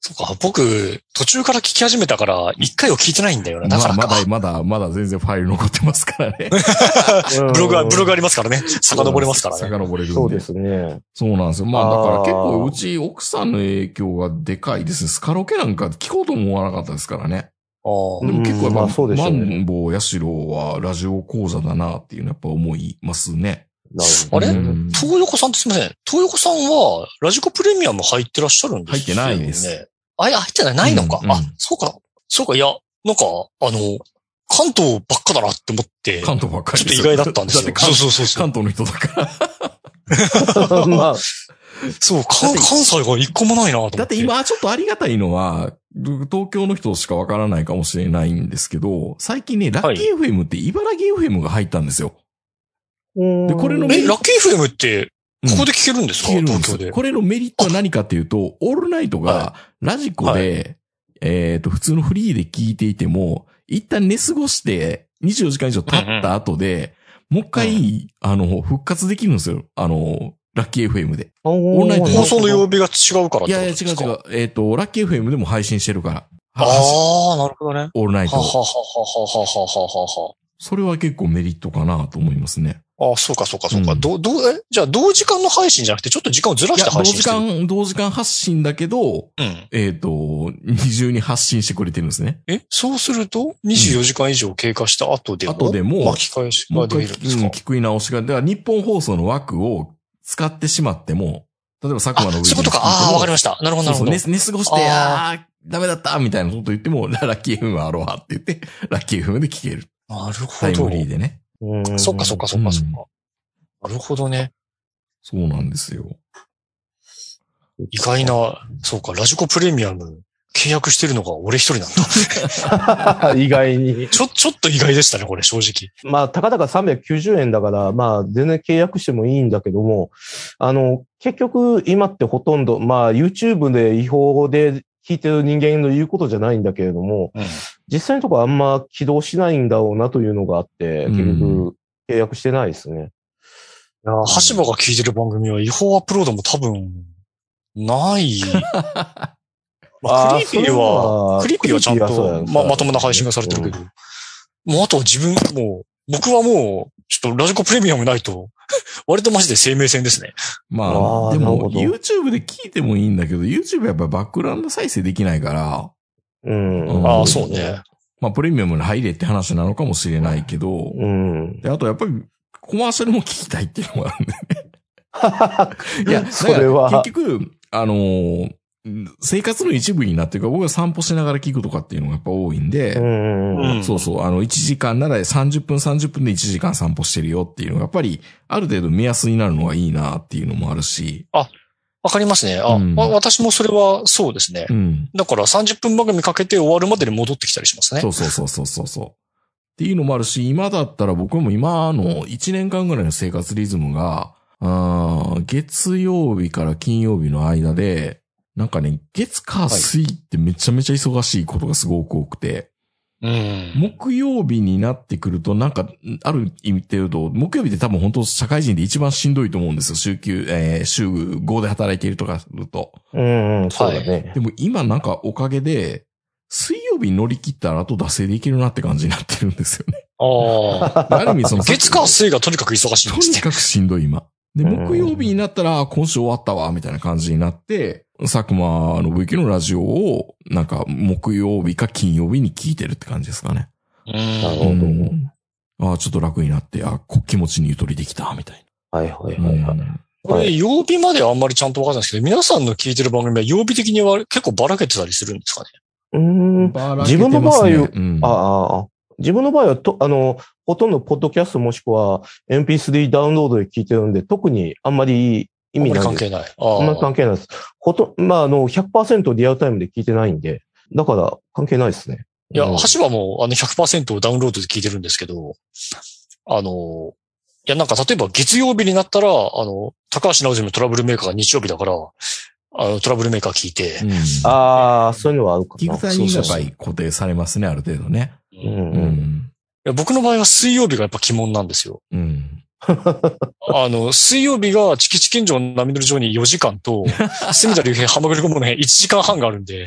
そうか、僕、途中から聞き始めたから、一回を聞いてないんだよな。だからか。まあ、まだ、まだ、まだ全然ファイル残ってますからね。うんブログは、ブログありますからね。遡れますからね。遡れる。そうですね。そうなんですよ。まあだから結構うち奥さんの影響がでかいですね。スカロケなんか聞こうとも思わなかったですからね。あーでも結構やっぱ、まあそうでしょマうねンボウヤシロはラジオ講座だなっていうのはやっぱ思いますね。なるほどあれ？うん東横さんってすみません。東横さんは、ラジコプレミアム入ってらっしゃるんですよね。入ってないです。あ、いや、入ってない、ないのか。うんうんあ、そうか。そうか、いや、なんか、あの、関東ばっかだなって思って、関東ばっかりちょっと意外だったんですよ。だって関そうそうそうそう。関東の人だから。*laughs* *laughs* まあ、そう、関関西が一個もないなと思って。だって今ちょっとありがたいのは、東京の人しかわからないかもしれないんですけど、最近ね、ラッキー FM って茨城 FM が入ったんですよ。でこれのえ、ラッキー FM って、うんここで聞けるんですか、聞けるんですよ。東京で。これのメリットは何かっていうと、オールナイトはがラジコで、えっ、と、普通のフリーで聞いていても、一旦寝過ごして24時間以上経った後で、もう一回、あの、復活できるんですよ。あの、ラッキー FM で。オンライト放送の曜日が違うからいやいや、違う違う。えっ、と、ラッキー FM でも配信してるから。ああ、なるほどね。オールナイト。はははははははははそれは結構メリットかなと思いますね。ああ、そうかそうかそうか。うんどう、どう、え、じゃあ同時間の配信じゃなくて、ちょっと時間をずらして配信してる。間、同時間発信だけど、うん。えっ、と、二重に発信してくれてるんですね。え、そうすると、24時間以上経過した後でも、後でも巻き返しができるんですか？うん聞くい直しが、だから日本放送の枠を使ってしまっても、例えば佐久間のあ、そういうことか。ああ、わかりました。なるほど、なるほど。そうそう寝、寝過ごして、ああダメだったみたいなこと言っても、ラッキー FM あろうはって言って、ラッキー FM で聞ける。なるほどタイム。リーでね。うんそっかそっかそっかそっか。なるほどね。そうなんですよ。意外な、そうか、ラジコプレミアム契約してるのが俺一人なんだ。*laughs* 意外に。ちょ、ちょっと意外でしたね、これ、正直。まあ、たかだか390円だから、まあ、全然契約してもいいんだけども、あの、結局、今ってほとんど、まあ、YouTube で違法で聞いてる人間の言うことじゃないんだけれども、うん。実際のところあんま起動しないんだろうなというのがあって、結局、契約してないですね。いや、橋場が聞いてる番組は違法アップロードも多分、ない。*laughs* まあ、クリーピーは、クリーピーはちゃんと、ま、まともな配信がされてるけど、もうあとは自分、もう、僕はもう、ちょっと radiko プレミアムないと、*laughs* 割とマジで生命線ですね。まあ、でも、YouTube で聞いてもいいんだけど、YouTube やっぱバックグラウンド再生できないから、うん。うんああ、そうね。まあ、プレミアムに入れって話なのかもしれないけど、うん。であとやっぱり、コマーシャルも聞きたいっていうのがあるんで。*laughs* いや、それは結局、あのー生活の一部になってるから、僕は散歩しながら聞くとかっていうのがやっぱ多いんで、うん。うんそうそう、あの、1時間なら30分30分で1時間散歩してるよっていうのが、やっぱり、ある程度目安になるのがいいなっていうのもあるし、わかりますね。あ、うんわ私もそれはそうですねう。ん。だから30分番組かけて終わるまでに戻ってきたりしますねそ。うそうそうそうそうそう。っていうのもあるし、今だったら僕も今の1年間ぐらいの生活リズムが、あー月曜日から金曜日の間で、なんかね、月火水ってめちゃめちゃ忙しいことがすごく多くて、うん。木曜日になってくると、なんか、ある意味で言うと、木曜日って多分本当社会人で一番しんどいと思うんですよ。週休、えー週5で働いているとかすると。うん、うん、そうだね。でも今なんかおかげで、水曜日乗り切ったらあと惰性でいけるなって感じになってるんですよね。ああ。*laughs* ある意味その、月火水がとにかく忙しいんですね。とにかくしんどい今。で、うん木曜日になったら、あ今週終わったわ、みたいな感じになって、佐久間信之のラジオを、なんか、木曜日か金曜日に聞いてるって感じですかね。うなるほどうんああ、ちょっと楽になって、あこ気持ちにゆとりできた、みたいはいはいな。はいはい。うんこれ、曜日まではあんまりちゃんとわかんないですけど、皆さんの聞いてる番組は曜日的には結構ばらけてたりするんですかね？うーん。ばらけてますね自分の場合うんああああ、自分の場合はと、あの、ほとんどポッドキャストもしくは MP3 ダウンロードで聞いてるんで、特にあんまり意味ない。関係ない。ああんまりあ関係ないです。ほと、まあ、あの、100%リアルタイムで聞いてないんで、だから関係ないですね。いや、うん橋はもうあの100%をダウンロードで聞いてるんですけど、あの、いや、なんか例えば月曜日になったら、あの、高橋直澄のトラブルメーカーが日曜日だから、あの、トラブルメーカー聞いて、うんああ、そういうのはあるかな聞く。タイミングがやっぱり固定されますね、ある程度ね。うんううん。ん。いや僕の場合は水曜日がやっぱ鬼門なんですよ。うん。あの、水曜日がチキチキン城の波乗り場に4時間と、*laughs* 隅田竜平浜栗顧問の辺1時間半があるんで。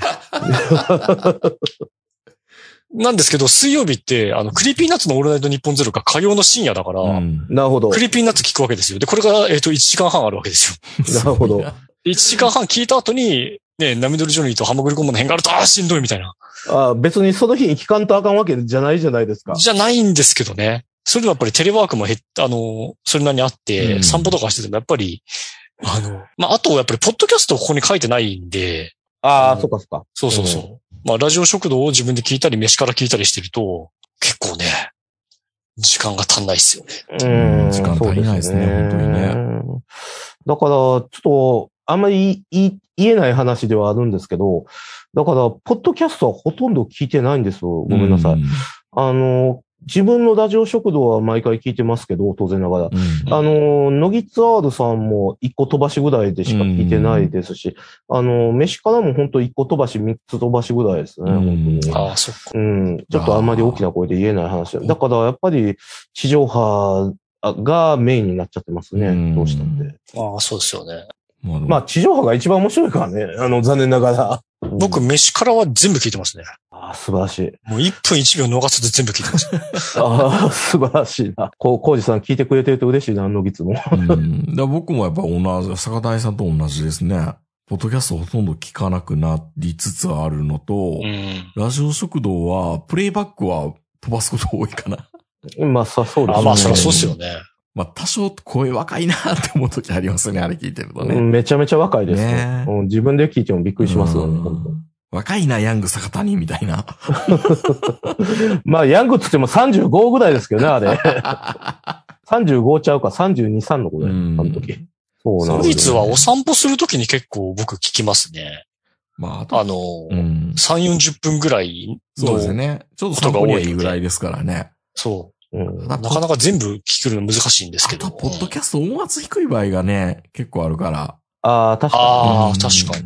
なんですけど、水曜日って、あの、 Creepy Nuts のオールナイトニッポンゼロが火曜の深夜だから、うんなるほど。 Creepy Nuts 聞くわけですよ。で、これが、えっ、と、1時間半あるわけですよ。なるほど。*laughs* 1時間半聞いた後に、ね、波乗りジョニーとハマグリコンボの辺があると、ああ、しんどいみたいな。あー別にその日に聞かんとあかんわけじゃないじゃないですか。じゃないんですけどね。それでもやっぱりテレワークも減った、あの、それなりにあって、うん散歩とかしててもやっぱり、あの、まあ、あとやっぱり、ポッドキャストここに書いてないんで、ああ、うんそっかそっか。そうそうそう。まあ、ラジオ食堂を自分で聞いたり、飯から聞いたりしてると、結構ね、時間が足んないっすよね。うん。時間足りないですねそう本当にねだから、ちょっと、あんまり言い言えない話ではあるんですけど、だから、ポッドキャストはほとんど聞いてないんですよ。ごめんなさい。うんあの、自分のラジオ食堂は毎回聞いてますけど、当然ながら。うんあの、ノギツアールさんも一個飛ばしぐらいでしか聞いてないですし、あの、飯からも本当一個飛ばし、三つ飛ばしぐらいですね、うん本当に。ああ、そっか。うん。ちょっとあんまり大きな声で言えない話だ。だからやっぱり地上波がメインになっちゃってますね。うんどうしたって。ああ、そうですよね。まあ地上波が一番面白いからね。あの、残念ながら。僕、飯からは全部聞いてますね。ああ、素晴らしい。もう1分1秒逃さず全部聞いてます。*laughs* ああ、素晴らしいな。こう、コウジさん聞いてくれてると嬉しいな、ノギツも。うん。だ僕もやっぱ同じ、坂大さんと同じですね。ポッドキャストほとんど聞かなくなりつつあるのと、うん。ラジオ食堂は、プレイバックは飛ばすこと多いかな。まあ、さ、そうですあね。まあ、そりゃそうっすよね。まあ、多少声若いなって思う時ありますね、あれ聞いてるとね。うんめちゃめちゃ若いですねね。うん自分で聞いてもびっくりしますよね。うん若いな、ヤング坂谷みたいな。*laughs* まあ、ヤングっつっても35ぐらいですけどね、あれ。*laughs* 35ちゃうか、32、3の子だよ、あうんの時。そうなのドイツはお散歩するときに結構僕聞きますね。まあ、あと、あの、うん。3、40分ぐらいの、そうですね。ちょっと散歩にはいいぐらいですからね。そうんう。なかなか全部聞くの難しいんですけど。あと、ポッドキャスト音圧低い場合がね、結構あるから。ああ、確かああ、うん確かに。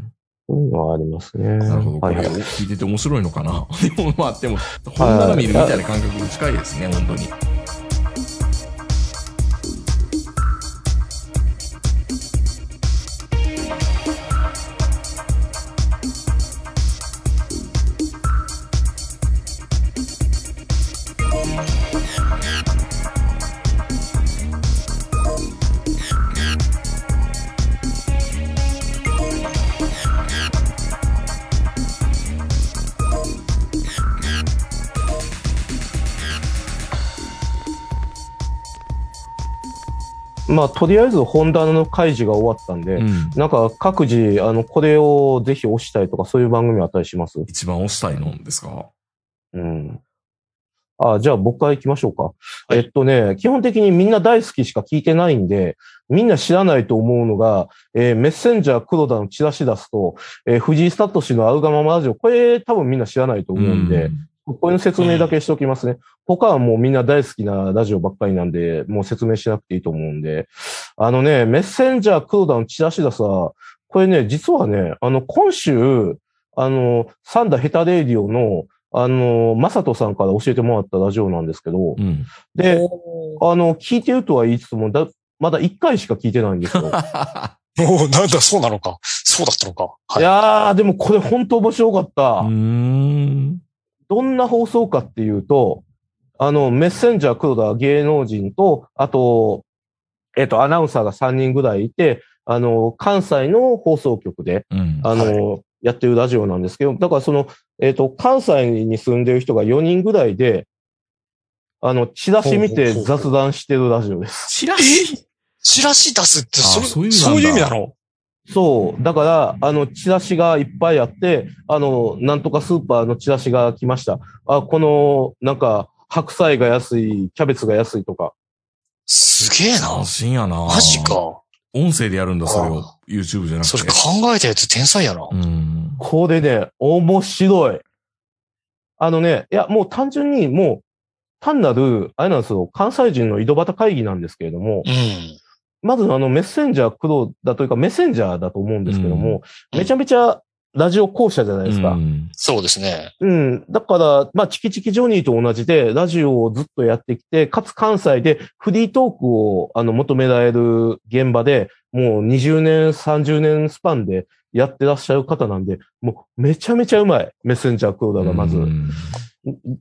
に。そういうのはありますね。なるほど。これ。聞いてて面白いのかな。*laughs* でもまあ、でも、本棚見るみたいな感覚に近いですね、本当に。まあ、とりあえず本棚の開示が終わったんで、うん。なんか各自、あの、これをぜひ押したいとか、そういう番組あったりします？一番押したいのですか？うん。あじゃあ僕から行きましょうか。いえっとね、基本的にみんな大好きしか聞いてないんで、みんな知らないと思うのが、えーメッセンジャー黒田のチラシ出すと、えー藤井スタット氏のアルガママラジオ、これ多分みんな知らないと思うんで、これの説明だけしておきますね。他はもうみんな大好きなラジオばっかりなんで、もう説明しなくていいと思うんで。あのね、メッセンジャー黒田のチラシ出すは、これね、実はね、あの、今週、あの、サンダヘタレイディオの、あの、まさとさんから教えてもらったラジオなんですけど、うん。で、おあの、聞いてるとは言いつつも、だ、まだ1回しか聞いてないんですよ。*laughs* ー、なんだ、そうなのか。そうだったのか。はいいやー、でもこれ本当面白かった。うーん。どんな放送かっていうと、あの、メッセンジャー黒田芸能人と、あと、えっ、と、アナウンサーが3人ぐらいいて、あの、関西の放送局で、うん。あの、やってるラジオなんですけど、だからその、えっ、と、関西に住んでる人が4人ぐらいで、あの、チラシ見て雑談してるラジオです。チラシ？チラシ出すって、そあそういう意味なんだ。そういう意味なの？そう。だから、あの、チラシがいっぱいあって、あの、なんとかスーパーのチラシが来ました。あ、この、なんか、白菜が安い、キャベツが安いとか。すげえな安。心やな。マジ。か。音声でやるんだ、それをあ。YouTube じゃなくて。それ考えたやつ天才やな。うん。これね、面白い。あのね、いや、もう単純にもう、単なる、あれなんですよ、関西人の井戸端会議なんですけれども、うん。まずあの、メッセンジャー黒田というか、メッセンジャーだと思うんですけども、うんめちゃめちゃラジオ校舎じゃないですか。うんそうですね。うん。だから、まあ、チキチキジョニーと同じで、ラジオをずっとやってきて、かつ関西でフリートークを、あの、求められる現場で、もう20年、30年スパンでやってらっしゃる方なんで、もうめちゃめちゃうまい。メッセンジャー黒田がまず。うん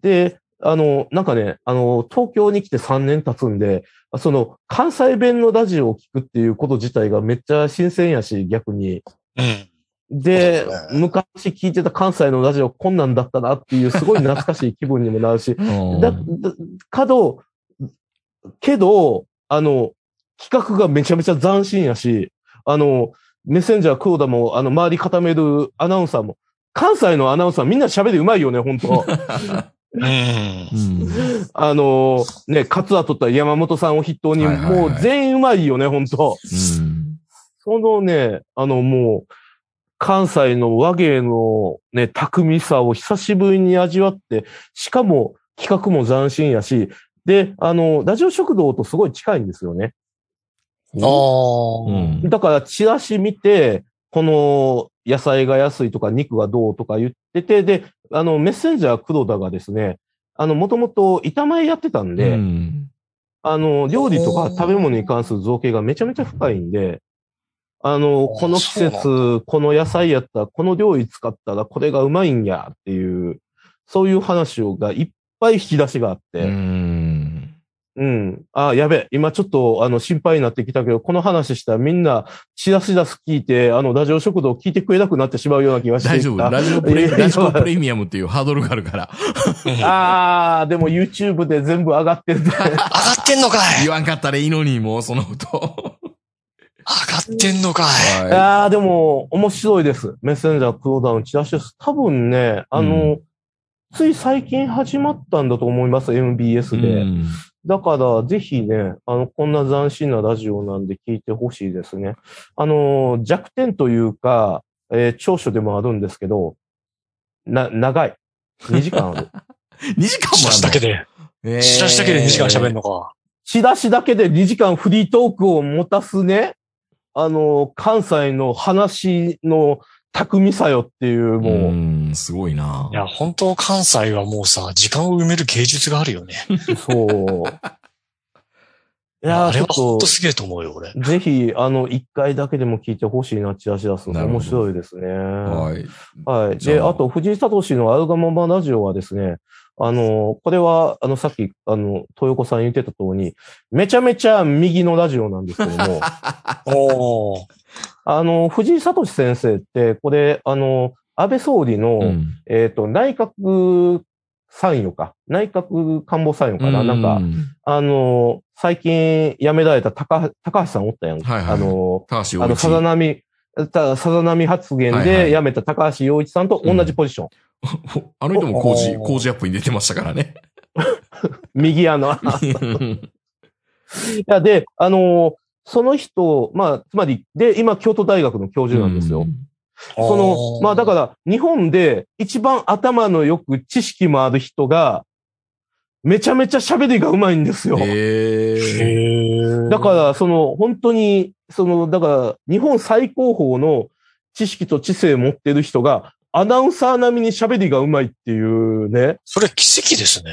で、あの、なんかね、あの、東京に来て3年経つんで、その、関西弁のラジオを聞くっていうこと自体がめっちゃ新鮮やし、逆に。うん。で昔聞いてた関西のラジオこんなんだったなっていうすごい懐かしい気分にもなるし、*laughs* だ、だ、かど、けど、あの、企画がめちゃめちゃ斬新やし、あの、メッセンジャー黒田も、あの、周り固めるアナウンサーも、関西のアナウンサーみんな喋りうまいよね、本当 *laughs* うん。うん。あの、ね、勝田取った山本さんを筆頭に、もう全員うまいよね、本当うん。そのね、あのもう、関西の和芸のね、巧みさを久しぶりに味わって、しかも企画も斬新やし、で、あの、ラジオ食堂とすごい近いんですよね。ああ。うんだから、チラシ見て、この野菜が安いとか肉がどうとか言ってて、で、あの、メッセンジャー黒田がですね、あの、もともと板前やってたんで、うん。あの、料理とか食べ物に関する造形がめちゃめちゃ深いんで、あの、あこの季節、この野菜やったら、この料理使ったらこれがうまいんやっていう、そういう話をがいっぱい引き出しがあっうて、ん。うん。あ、やべえ。今ちょっと、あの、心配になってきたけど、この話したらみんな、チラシ出す聞いて、あの、ラジオ食堂聞いてくれなくなってしまうような気がして大丈夫。ラジオプレ *laughs* ラジオプレミアムっていうハードルがあるから。あー、でも YouTube で全部上がってる。上がってんのかい言わんかったらいいのに、もうそのこと。上がってんのかいいはやーでも、面白いです。メッセンジャークローダウンチラシです。多分ね、あの、うつい最近始まったんだと思います、MBS い。で。うんだから、ぜひね、あの、こんな斬新なラジオなんで聞いてほしいですね。あの、弱点というか、えー長所でもあるんですけど、な、長い。2時間ある。*laughs* 2時間チラもあんのシだけで。えーチラシだけで2時間喋るのか。チラシだけで2時間フリートークを持たすね、あの、関西の話の巧みさよっていう、もう、うん、すごいないや、本当関西はもうさ、時間を埋める芸術があるよね。そう。いやー、*laughs* ちょっあれは本当と、すげえと思うよ、俺。ぜひ、あの、一回だけでも聞いてほしいな、チラシ出す。なるほど面白いですね。はい。はい。で、ああと、藤井聡のアルガママラジオはですね、あの、これは、あの、さっき、あの、豊子さん言ってた通り、めちゃめちゃ右のラジオなんですけども、*laughs* *laughs* おー。あの、藤井聡先生って、これ、あの、安倍総理の、うんえっ、と、内閣参与か。内閣官房参与かな。なんか、うあの、最近辞められた高高橋さんおったやん。はいはいあの、あの。さざ波、たさざ波発言で辞めた高橋洋一さんと同じポジション。*laughs* あの人も工事、お工事アップに出てましたからね。*laughs* 右あの、いや、で、あの、その人、まあ、つまり、で、今、京都大学の教授なんですよ。その、まあだから、日本で一番頭のよく知識もある人が、めちゃめちゃ喋りが上手いんですよ。だから、その、本当に、その、だから、日本最高峰の知識と知性を持ってる人が、アナウンサー並みに喋りが上手いっていうね。それ奇跡ですね。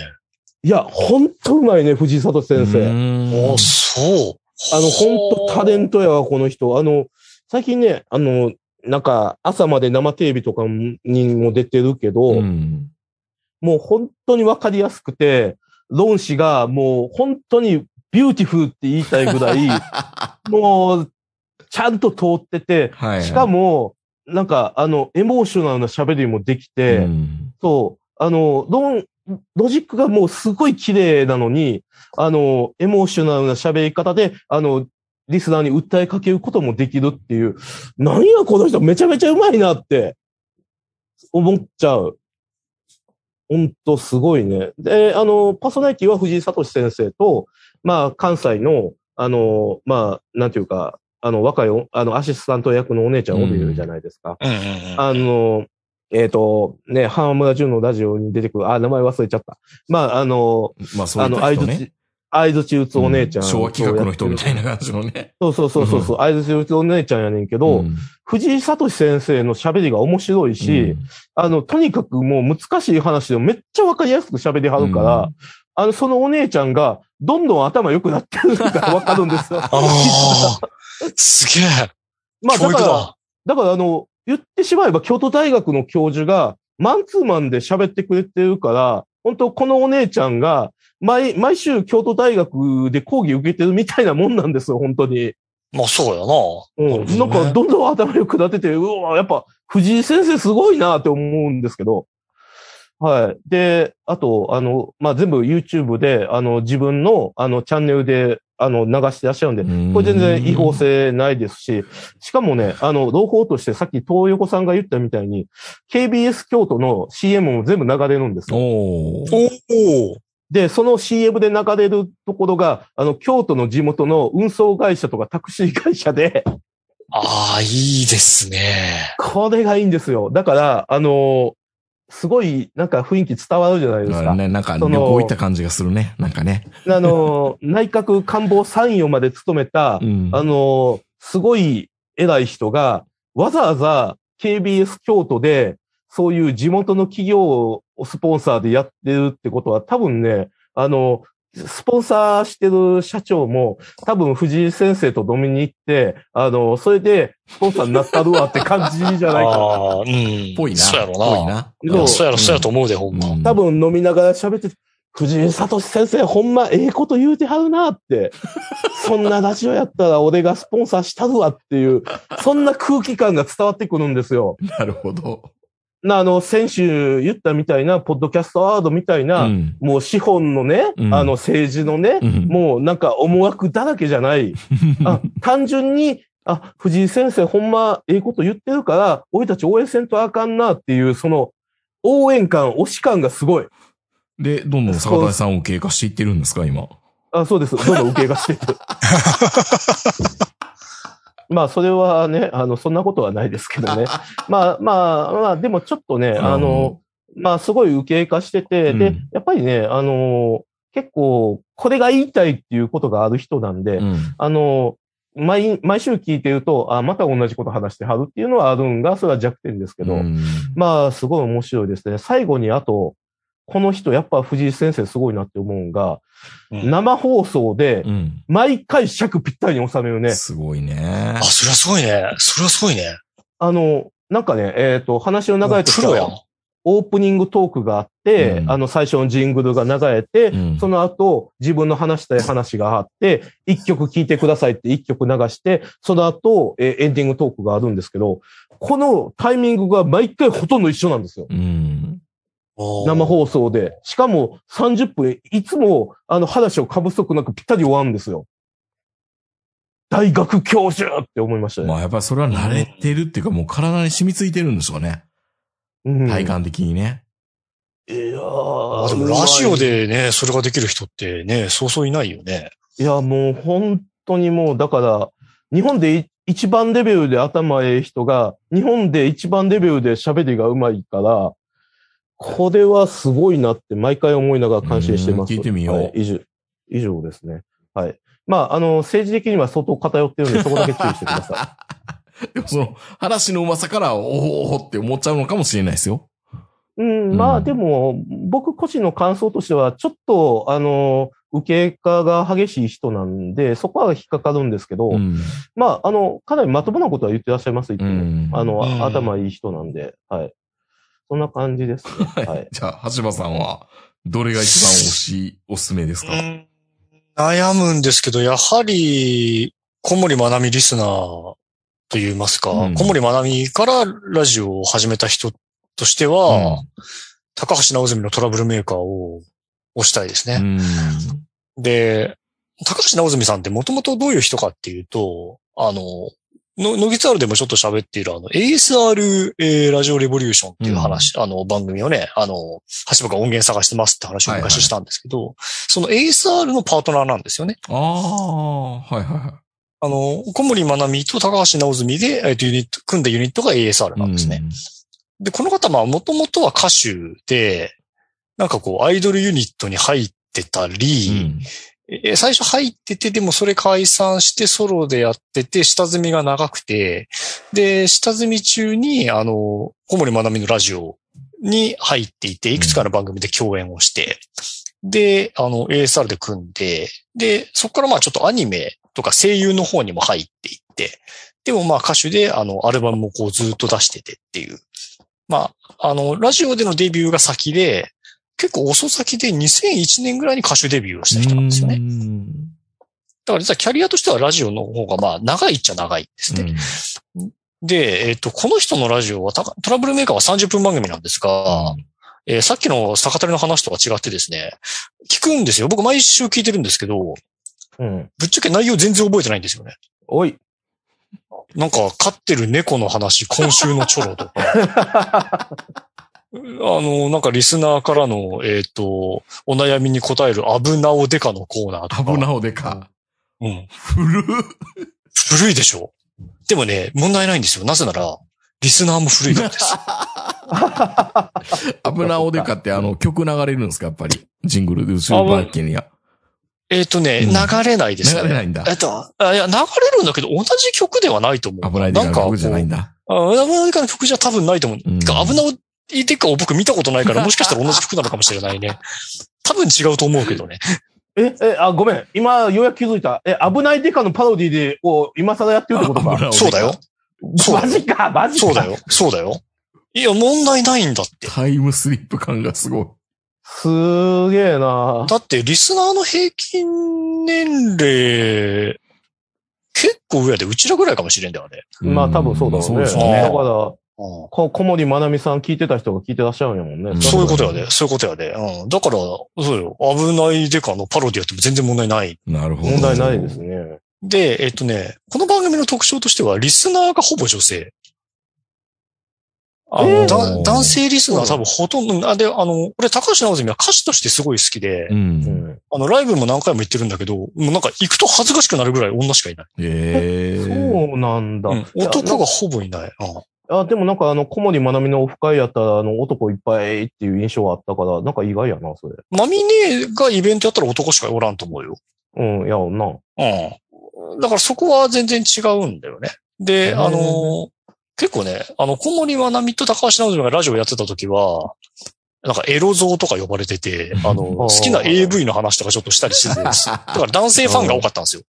いや、ほんと上手いね、藤井聡先生。生あ、そう。あの、ほんとタレントやわ、この人。あの、最近ね、あの、なんか、朝まで生テレビとかにも出てるけど、うん。もう本当にわかりやすくて、論旨がもう本当にビューティフルって言いたいぐらい、*laughs* もう、ちゃんと通ってて、はい。しかも、なんか、あの、エモーショナルな喋りもできて、うんそう、あの、ロン、ロジックがもうすごい綺麗なのに、あの、エモーショナルな喋り方で、あの、リスナーに訴えかけることもできるっていう、なんやこの人めちゃめちゃうまいなって、思っちゃう。ほんとすごいね。で、あの、パーソナリティは藤井聡先生と、まあ、関西の、あの、まあ、なんていうか、あの、若いお、あの、アシスタント役のお姉ちゃんおるじゃないですか。あの、えっ、と、ね、浜村淳のラジオに出てくる、あ、名前忘れちゃった。まあ、あの、まあ、そういあの、った人ね。合図ち、合図ち打つお姉ちゃん、う昭和企画の人みたいな感じのね。そうそうそうそうそう、合図ち打つお姉ちゃんやねんけど、ん藤井聡先生の喋りが面白いし、うんあの、とにかくもう難しい話でもめっちゃわかりやすく喋りはるから、うんあの、そのお姉ちゃんが、どんどん頭良くなってるのがわかるんですよ。ああ、*laughs* すげえ。まあ、だから。だからあの、言ってしまえば京都大学の教授がマンツーマンで喋ってくれてるから、本当このお姉ちゃんが毎、毎週京都大学で講義受けてるみたいなもんなんですよ、本当に。まあそうやな。うん。なんかどんどん頭良くなってて、うわ、やっぱ藤井先生すごいなって思うんですけど。はい。で、あと、あの、まあ、全部 YouTube で、あの、自分の、あの、チャンネルで、あの、流してらっしゃるんで、これ全然違法性ないですし、しかもね、あの、朗報としてさっき東横さんが言ったみたいに、KBS 京都の CM も全部流れるんですよ。おお。で、その CM で流れるところが、あの、京都の地元の運送会社とかタクシー会社で、ああ、いいですね。これがいいんですよ。だから、あのすごい、なんか雰囲気伝わるじゃないですか。ね、なんか旅行行った感じがするね。なんかね。あの *laughs* 内閣官房参与まで務めた、うんあのすごい偉い人が、わざわざ KBS 京都で、そういう地元の企業をスポンサーでやってるってことは、多分ね、あの、スポンサーしてる社長も、多分藤井先生と飲みに行って、あの、それでスポンサーになったるわって感じじゃないかな。ああ、うん。ぽいな。そうやろぽいな。な。いやそうやろ、そうやと思うで、ほんま。うん多分飲みながら喋ってて、藤井聡先生ほんまええこと言うてはるなって。そんなラジオやったら俺がスポンサーしたるわっていう、そんな空気感が伝わってくるんですよ。*laughs* なるほど。な、あの、先週言ったみたいな、ポッドキャストアワードみたいな、うんもう資本のね、うんあの政治のね、うんもうなんか思惑だらけじゃない。*laughs* あ単純に、あ、藤井先生ほんまええこと言ってるから、俺たち応援せんとあかんなっていう、その応援感、推し感がすごい。で、どんどん坂谷さんを経過していってるんですか、今？あ、そうです。どんどん受けがしている。*laughs* まあ、それはね、あの、そんなことはないですけどね。*laughs* まあ、まあ、まあ、でもちょっとね、あの、まあ、すごい受け化してて、でうん、やっぱりね、あの、結構、これが言いたいっていうことがある人なんで、うん。あの、毎、毎週聞いてると、あ、また同じこと話してはるっていうのはあるんが、それは弱点ですけど、うんまあ、すごい面白いですね。最後に、あと、この人、やっぱ藤井先生すごいなって思うんが、うん生放送でう、ん。毎回尺ぴったりに収めるね。すごいねあ、。それはすごいね。それはすごいね。あの、なんかね、えっ、と、話の流れとしては、。オープニングトークがあって、うんあの、最初のジングルが流れて、うんその後、自分の話したい話があって、一曲聴いてくださいって一曲流して、その後、えーエンディングトークがあるんですけど、このタイミングが毎回ほとんど一緒なんですよ。うん。生放送で。しかも30分、いつもあの話をかぶすとくなくぴったり終わるんですよ。大学教授って思いましたね。まあやっぱりそれは慣れてるっていうかもう体に染みついてるんでしょうね。うん体感的にね。いやーあでもラジオ。でね、それができる人ってね、そうそういないよね。いや、もう本当にもう、だから、日本でい一番レベルで頭ええ人が、日本で一番レベルで喋りが上手いから、これはすごいなって毎回思いながら感心してます。うん聞いてみようはい以上、以上ですね。はい。まあ、あの、政治的には相当偏ってるんで、そこだけ注意してくださ *laughs* でもその、話のうまさから、おおって思っちゃうのかもしれないですよ。うん、まあうんでも、僕個人の感想としては、ちょっと、あの、受け化が激しい人なんで、そこは引っかかるんですけど、うん。まあ、あの、かなりまともなことは言ってらっしゃいます、いつもうんあの、うん頭いい人なんで、はい。そんな感じですね。はい。じゃあ、橋場さんは、どれが一番推し、おすすめですか？うん悩むんですけど、やはり、小森まなみリスナーと言いますか、うん小森まなみからラジオを始めた人としては、高橋直澄のトラブルメーカーを推したいですね。うん。で、高橋直澄さんってもともとどういう人かっていうと、あの、の、のぎつあるでもちょっと喋っているあの、ASR、えーラジオレボリューションっていう話、あの、番組をね、あの、橋場が音源探してますって話をはいはい昔したんですけど、その ASR のパートナーなんですよね。ああ、はいはいはい。あの、小森まなみと高橋直澄で、えっと、ユニット、組んだユニットが ASR なんですね。で、この方、まあ、もともとは歌手で、なんかこう、アイドルユニットに入ってたうり、ん。え最初入ってて、でもそれ解散してソロでやってて、下積みが長くて、で、下積み中に、あの、小森まなみのラジオに入っていて、いくつかの番組で共演をして、で、あの、ASR で組んで、で、そこからまあちょっとアニメとか声優の方にも入っていって、でもまあ歌手で、あの、アルバムもこうずっと出しててっていう。まあ、あの、ラジオでのデビューが先で、結構遅先で2001年ぐらいに歌手デビューをした人なんですよね。うんだから実はキャリアとしてはラジオの方がまあ長いっちゃ長いですね。で、えっ、と、この人のラジオはたトラブルメーカーは30分番組なんですが、えーさっきの坂谷の話とは違ってですね、聞くんですよ。僕毎週聞いてるんですけど、うん。ぶっちゃけ内容全然覚えてないんですよね。おい。なんか飼ってる猫の話、今週のチョロとか。*laughs* あの、なんかリスナーからの、えっ、と、お悩みに答える危なおデカのコーナーとか。危なおでか。うん。古っ。古いでしょ？でもね、問題ないんですよ。なぜなら、リスナーも古いからです。危なおでかってあの曲流れるんですか？やっぱり。ジングルで後ろバッキには。えっとね、うん流れないですね。流れないんだえっと、あいや、流れるんだけど、同じ曲ではないと思う。危ないでかの曲じゃないんだ。だ。あ危ないでかの曲じゃ多分ないと思う。うんてか危ないでかを僕見たことないから、もしかしたら同じ曲なのかもしれないね。多分違うと思うけどね。*laughs* え、え、あ、ごめん。今、ようやく気づいた。え、危ないデカのパロディで、を今更やってるってことか？そうだよ。そうだよマジか、マジか。そうだ。よ。そうだよ。いや、問題ないんだって。タイムスリップ感がすごい。すげえなだって、リスナーの平均年齢、結構上やで、うちらぐらいかもしれんだよね。まあ多分そうだろうね。そうですだかね。ら、こ小森まなみさん聞いてた人が聞いてらっしゃるんやもんね。うんそういうことやで、そういうことやで。うん。だから、そうよ。危ないデカのパロディやっても全然問題ない。なるほど。問題ないですね。で、えっとね、この番組の特徴としては、リスナーがほぼ女性。あの、えー？だ男性リスナーは多分ほとんど、あ、で、あの、俺、高橋直澄は歌手としてすごい好きで、う。うんん。あの、ライブも何回も行ってるんだけど、もうなんか行くと恥ずかしくなるぐらい女しかいない。ええ。そうなんだ。うん男がほぼいない。うんあ、でもなんかあの、小森まなみのオフ会やったら、あの、男いっぱいっていう印象があったから、なんか意外やな、それ。マミネがイベントやったら男しかおらんと思うよ。うん、いや、な。うん。だからそこは全然違うんだよね。で、うんあのー結構ね、あの、小森まなみと高橋直澄がラジオやってた時は、なんかエロ像とか呼ばれてて、あの、好きな AV の話とかちょっとしたりしてて、*laughs* だから男性ファンが多かったんですよ。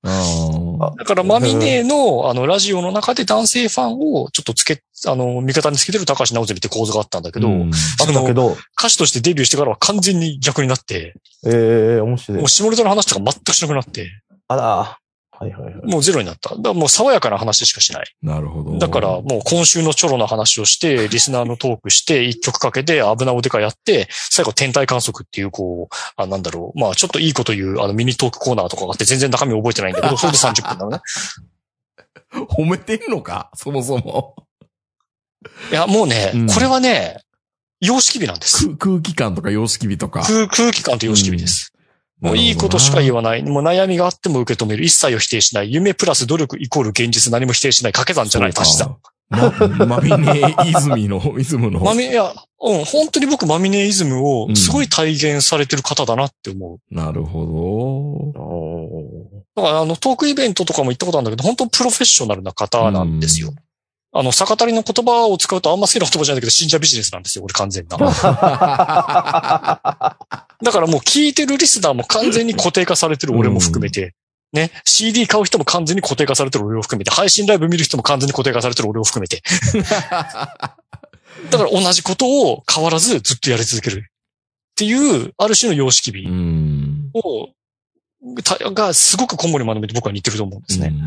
あだからマミネの、あの、ラジオの中で男性ファンをちょっとつけ、あの、味方につけてる高橋直澄って構図があったんだけど、うん。あったけど、歌手としてデビューしてからは完全に逆になって、ええ面白い。もう。下ネタの話とか全くしなくなって、あら、はいはいはい。もうゼロになった。だからもう爽やかな話しかしない。なるほど。だからもう今週のチョロな話をして、*laughs* リスナーのトークして、一曲かけて危なおでかやって、最後天体観測っていうこう、あ、なんだろう。まあちょっといいこと言うあのミニトークコーナーとかがあって全然中身覚えてないんだけど、それで30分なのね。褒めてんのか？そもそも。いや、もうね、うんこれはね、様式美なんです。空空気感とか様式美とか。空空気感と様式美です。もういいことしか言わない。もう悩みがあっても受け止める。一切を否定しない。夢プラス努力イコール現実何も否定しない。掛け算じゃない。足し算。ま、マミネイズミの、*laughs* イズムの。マミ、いや、うん、本当に僕マミネイズムをうんすごい体現されてる方だなって思う。なるほおーだからあのトークイベントとかも行ったことあるんだけど、本当プロフェッショナルな方なんですよ。あの、逆たりの言葉を使うとあんま好きな言葉じゃないけど、信者ビジネスなんですよ、俺完全な。*laughs* だからもう聞いてるリスナーも完全に固定化されてる俺も含めて、ね、CD 買う人も完全に固定化されてる俺を含めて、配信ライブ見る人も完全に固定化されてる俺を含めて。*laughs* だから同じことを変わらずずっとやり続ける。っていう、ある種の様式美うん。を、たがすごく今後に学べて僕は似てると思うんですね。うん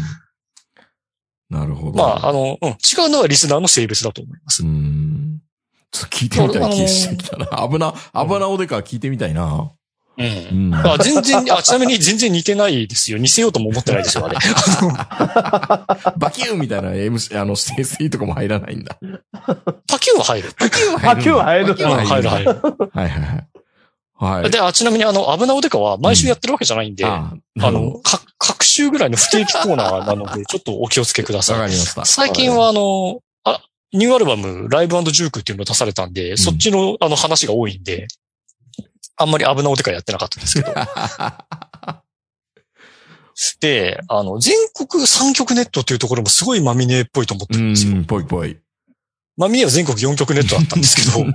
なるほど。まあ、あの、うん、違うのはリスナーの性別だと思います。うん。ちょっと聞いてみたい気してきたな。危な、危なおでか聞いてみたいな。うんう。ん。あ全然、あ、ちなみに全然似てないですよ。似せようとも思ってないですよ、あれ。*laughs* バキューンみたいな MC、あの、指定水とかも入らないんだ。パキュンは入る。バキューンパキュン入るバキューンは入る入る。はいはいはい。はい。で、あ、ちなみにあの、危なおでかは毎週やってるわけじゃないんで、ああの、か、各週ぐらいの不定期コーナーなので、ちょっとお気をつけくだわさい。かりました。最近はあの、あ、ニューアルバム、ライブジュークっていうのを出されたんで、そっちのあの話が多いんで、あんまり危なおでかやってなかったんですけど。*laughs* で、あの、全国3曲ネットっていうところもすごいマミネっぽいと思ってうるんですよ。ん、ぽいぽい。マミネは全国4曲ネットだったんですけど、*laughs*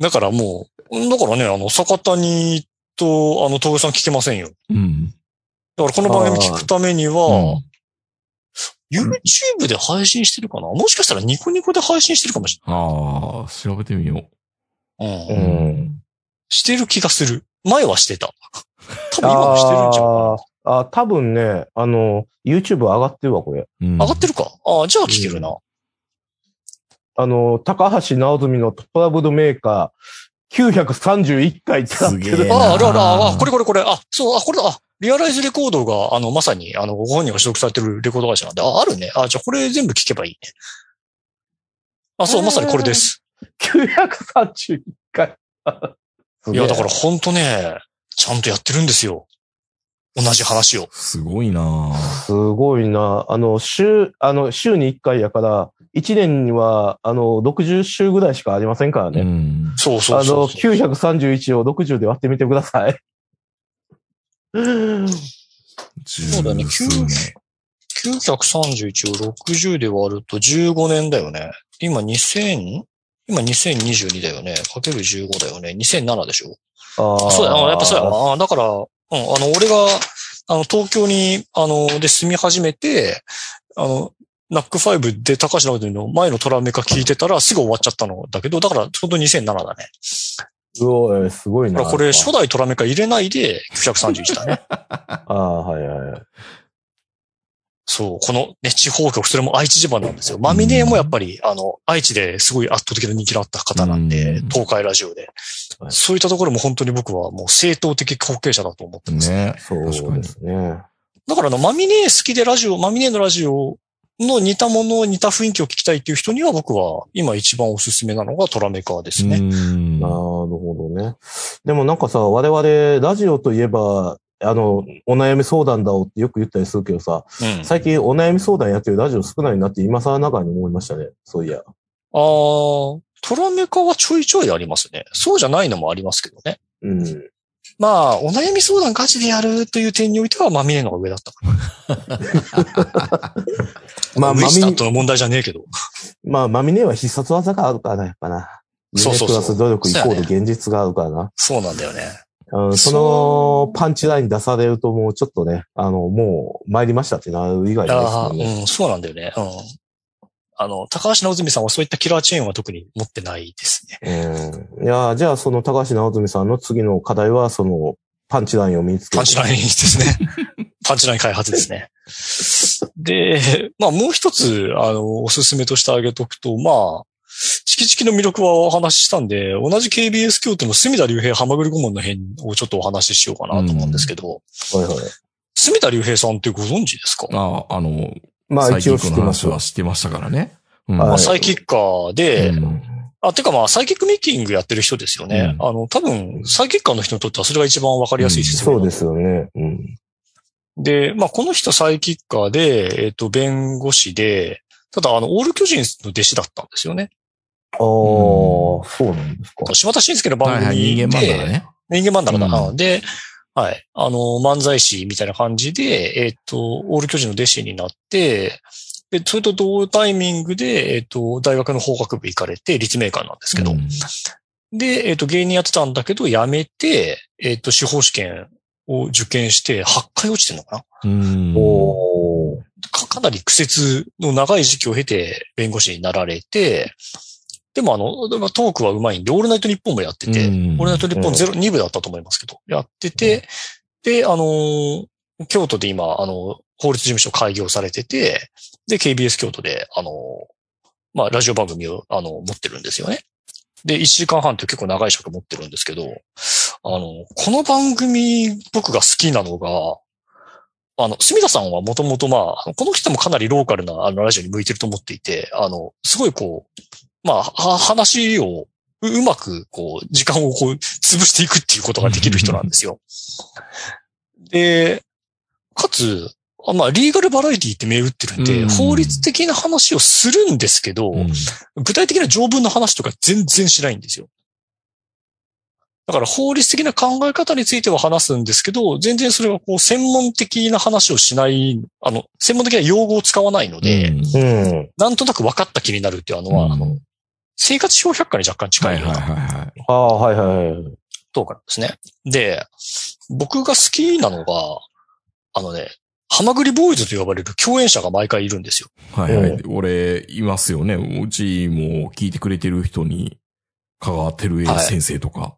だからもう、だからね、あの、坂谷と、あの、東さん聞けませんよ。うん。だからこの番組聞くためには、うん YouTube で配信してるかな？もしかしたらニコニコで配信してるかもしああ、調べてみよれない。う。うん。うんしてる気がする。前はしてた。多分今もしてるんじゃん。あーあー、多分ね、あの、YouTube 上がってるわ、これ。うん。上がってるか？ああ、じゃあ聞けるな。あの、高橋直澄のトラブルメーカー931回ってなってるああ、あるある、ああ、これこれこれ、あ、そう、あ、これだ、あ、リアライズレコードが、あの、まさに、あの、ご本人が所属されてるレコード会社なんで、あ、あるね。あ、じゃあこれ全部聞けばいいね。あ、そう、まさにこれです。*laughs* 931回。いや、だからほんとね、ちゃんとやってるんですよ。同じ話を。すごいなすごいな。あの、週、あの、週に1回やから、1年には、あの、60週ぐらいしかありませんからうね。ん。そうそうあの、そうそう。931を60で割ってみてください。そうだね数年931を60で割ると15年だよね。今 2000? 今2022だよね。かける15だよね。2007でしょ？ああそうだ、あやっぱそうやわ。あだから、うん、あの、俺が、あの、東京に、あの、で住み始めて、あの、ナック5で高橋直人の前のトラメカ聞いてたらすぐ終わっちゃったのだけど、だからちょうど2007だね。うすごいな。これ初代トラメカ入れないで931だね。*laughs* ああ、はいはいはい。そう、このね、地方局、それも愛知地盤なんですよ。マミネもやっぱり、あの、愛知ですごい圧倒的な人気のあった方なんで、うん東海ラジオでは。いそういったところも本当に僕はもう正当的後継者だと思ってます。ね。そうですね。だからあの、マミネ好きでラジオ、マミネのラジオの似たもの、似た雰囲気を聞きたいっていう人には僕は今一番おすすめなのがトラメカーですね。うんなるほどね。でもなんかさ、我々、ラジオといえば、あの、お悩み相談だおってよく言ったりするけどさ、うん。最近お悩み相談やってるラジオ少ないなって今更ながらに思いましたね。そういや。あー、トラメカはちょいちょいありますね。そうじゃないのもありますけどね。うん。まあ、お悩み相談ガチでやるという点においては、マミネの方が上だった。*laughs* まあ、ウィマミ、スタントの問題じゃねえけど。まあ、マミネは必殺技があるからな、やっぱな。そうそうそう夢プラス努力イコール現実があるからな。そうなんだよね。うん、そのパンチライン出されるともうちょっとね、あの、もう参りましたってなる以外ですああ、よね。うん、そうなんだよね。うん。あの、高橋直澄さんはそういったキラーチェーンは特に持ってないですね。うん。いや、じゃあその高橋直澄さんの次の課題は、その、パンチラインを見つける。パンチラインですね。*laughs* パンチライン開発ですね。で、まあもう一つ、あの、おすすめとしてあげとくと、まあ、チキチキの魅力はお話ししたんで、同じ KBS 京都の隅田隆平浜栗顧問の辺をちょっとお話ししようかなと思うんですけど、はいはい。隅田隆平さんってご存知ですか？あ、あの、まあサイキ一応知ってますックの話。は知ってましたからね。うんはいまあ、サイキッカーで、うんあ、てかまあ、サイキックミーティングやってる人ですよね。うんあの、多分、サイキッカーの人にとってはそれが一番わかりやすい説明そうですよね。うん。で、まあ、この人サイキッカーで、えっ、と、弁護士で、ただ、あの、オール巨人の弟子だったんですよね。ああ、そうなんですか。島田紳介の番はいはい、組で、人間漫画だね。人間漫画だな。うんで、はい。あの、漫才師みたいな感じで、えっ、と、オール巨人の弟子になって、で、それと同タイミングで、えっ、と、大学の法学部行かれて、立命館なんですけど、うんで、えっ、と、芸人やってたんだけど、辞めて、えっ、と、司法試験を受験して、8回落ちてんのかな？うん。おー。かかなり苦節の長い時期を経て弁護士になられて、でもあの、トークは上手いんで、オールナイトニッポンもやってて、うん。オールナイトニッポンゼロ、2部だったと思いますけど、やってて、で、あのー京都で今、あの、法律事務所開業されてて、で、KBS 京都で、あのーまあ、ラジオ番組を、あの、持ってるんですよね。で、1時間半って結構長い尺持ってるんですけど、あの、この番組、僕が好きなのが、あの、住田さんはもともとまあ、この人もかなりローカルなあのラジオに向いてると思っていて、あの、すごいこう、まあ、は話をううまくこう、時間をこう、潰していくっていうことができる人なんですよ。で、かつ、あまあ、リーガルバラエティって銘打ってるんで、うん法律的な話をするんですけど、うん具体的な条文の話とか全然しないんですよ。だから法律的な考え方については話すんですけど、全然それはこう専門的な話をしない、あの、専門的な用語を使わないので、うん。なんとなく分かった気になるっていうのは、あの、生活小百科に若干近はいいようなはいはいはい。ああ、はいはいはい。トークなんですね。で、僕が好きなのが、あのね、ハマグリボーイズと呼ばれる共演者が毎回いるんですよ。はいはい。う俺、いますよね。うちも聞いてくれてる人に、香川照江先生とか。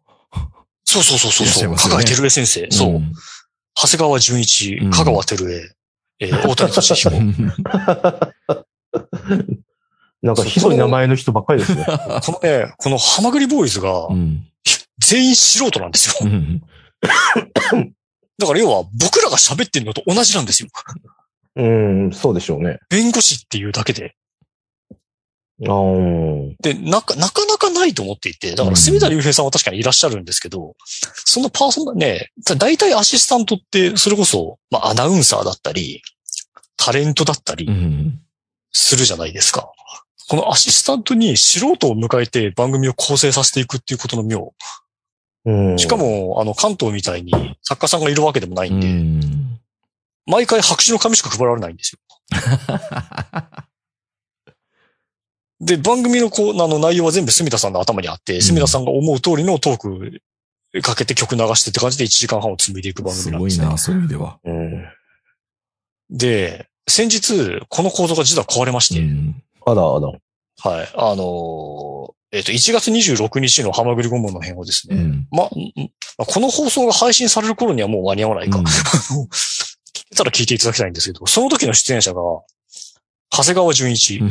そうそうそうそうそう。いらっしゃいますよね香川照江先生。そう。ん長谷川純一うん、香川照江、えー大谷俊彦。*laughs* なんかひどい名前の人ばっかりですね。*laughs* このね、このハマグリボーイズがうん。全員素人なんですよ。うんだから要は僕らが喋ってるのと同じなんですよ。うん、そうでしょうね。弁護士っていうだけで。あーで、なか、なかなかないと思っていて、だから、住田隆平さんは確かにいらっしゃるんですけど、そのパーソナルね、大体アシスタントって、それこそ、まあ、アナウンサーだったり、タレントだったりうん。するじゃないですか。このアシスタントに素人を迎えて番組を構成させていくっていうことの妙。うん。しか、も、あの、関東みたいに作家さんがいるわけでもないんで、うん。毎回白紙の紙しか配られないんですよ。で、番組のこう、あの内容は全部住田さんの頭にあって、住田さんが思う通りのトークかけて曲流してって感じで1時間半を紡いでいく番す組なんですね。ごいな、そういう意味では。うん。で、先日、この構造が実は壊れまして、うん。あらあら。はい。あのーえっ、と、1月26日のハマグリゴムの編をですね、うん。ま、んこの放送が配信される頃にはもう間に合わないか。うん *laughs* 聞けたら聞いていただきたいんですけど、その時の出演者が、長谷川純一、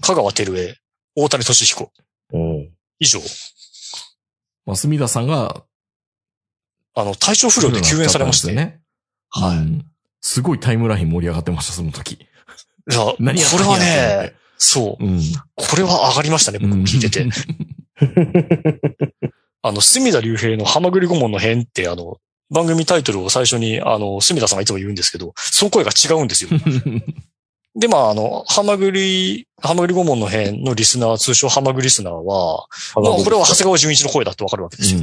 香川照江、大谷俊彦、うん。以上。まあ、隅田さんが、あの、体調不良で救援されまして。ね。はいうんすごいタイムライン盛り上がってました、その時。いや、こ *laughs* 何やったんやれはね、そう。うん。これは上がりましたね、僕も聞いてて。*laughs* あの、隅田隆平のハマグリ顧問の編って、あの、番組タイトルを最初に、あの、隅田さんがいつも言うんですけど、その声が違うんですよ。*laughs* で、まあ、あの、ハマグリ、ハマグリ顧問の編のリスナー、通称ハマグリスナーは、まあ、これは長谷川純一の声だってわかるわけですよ。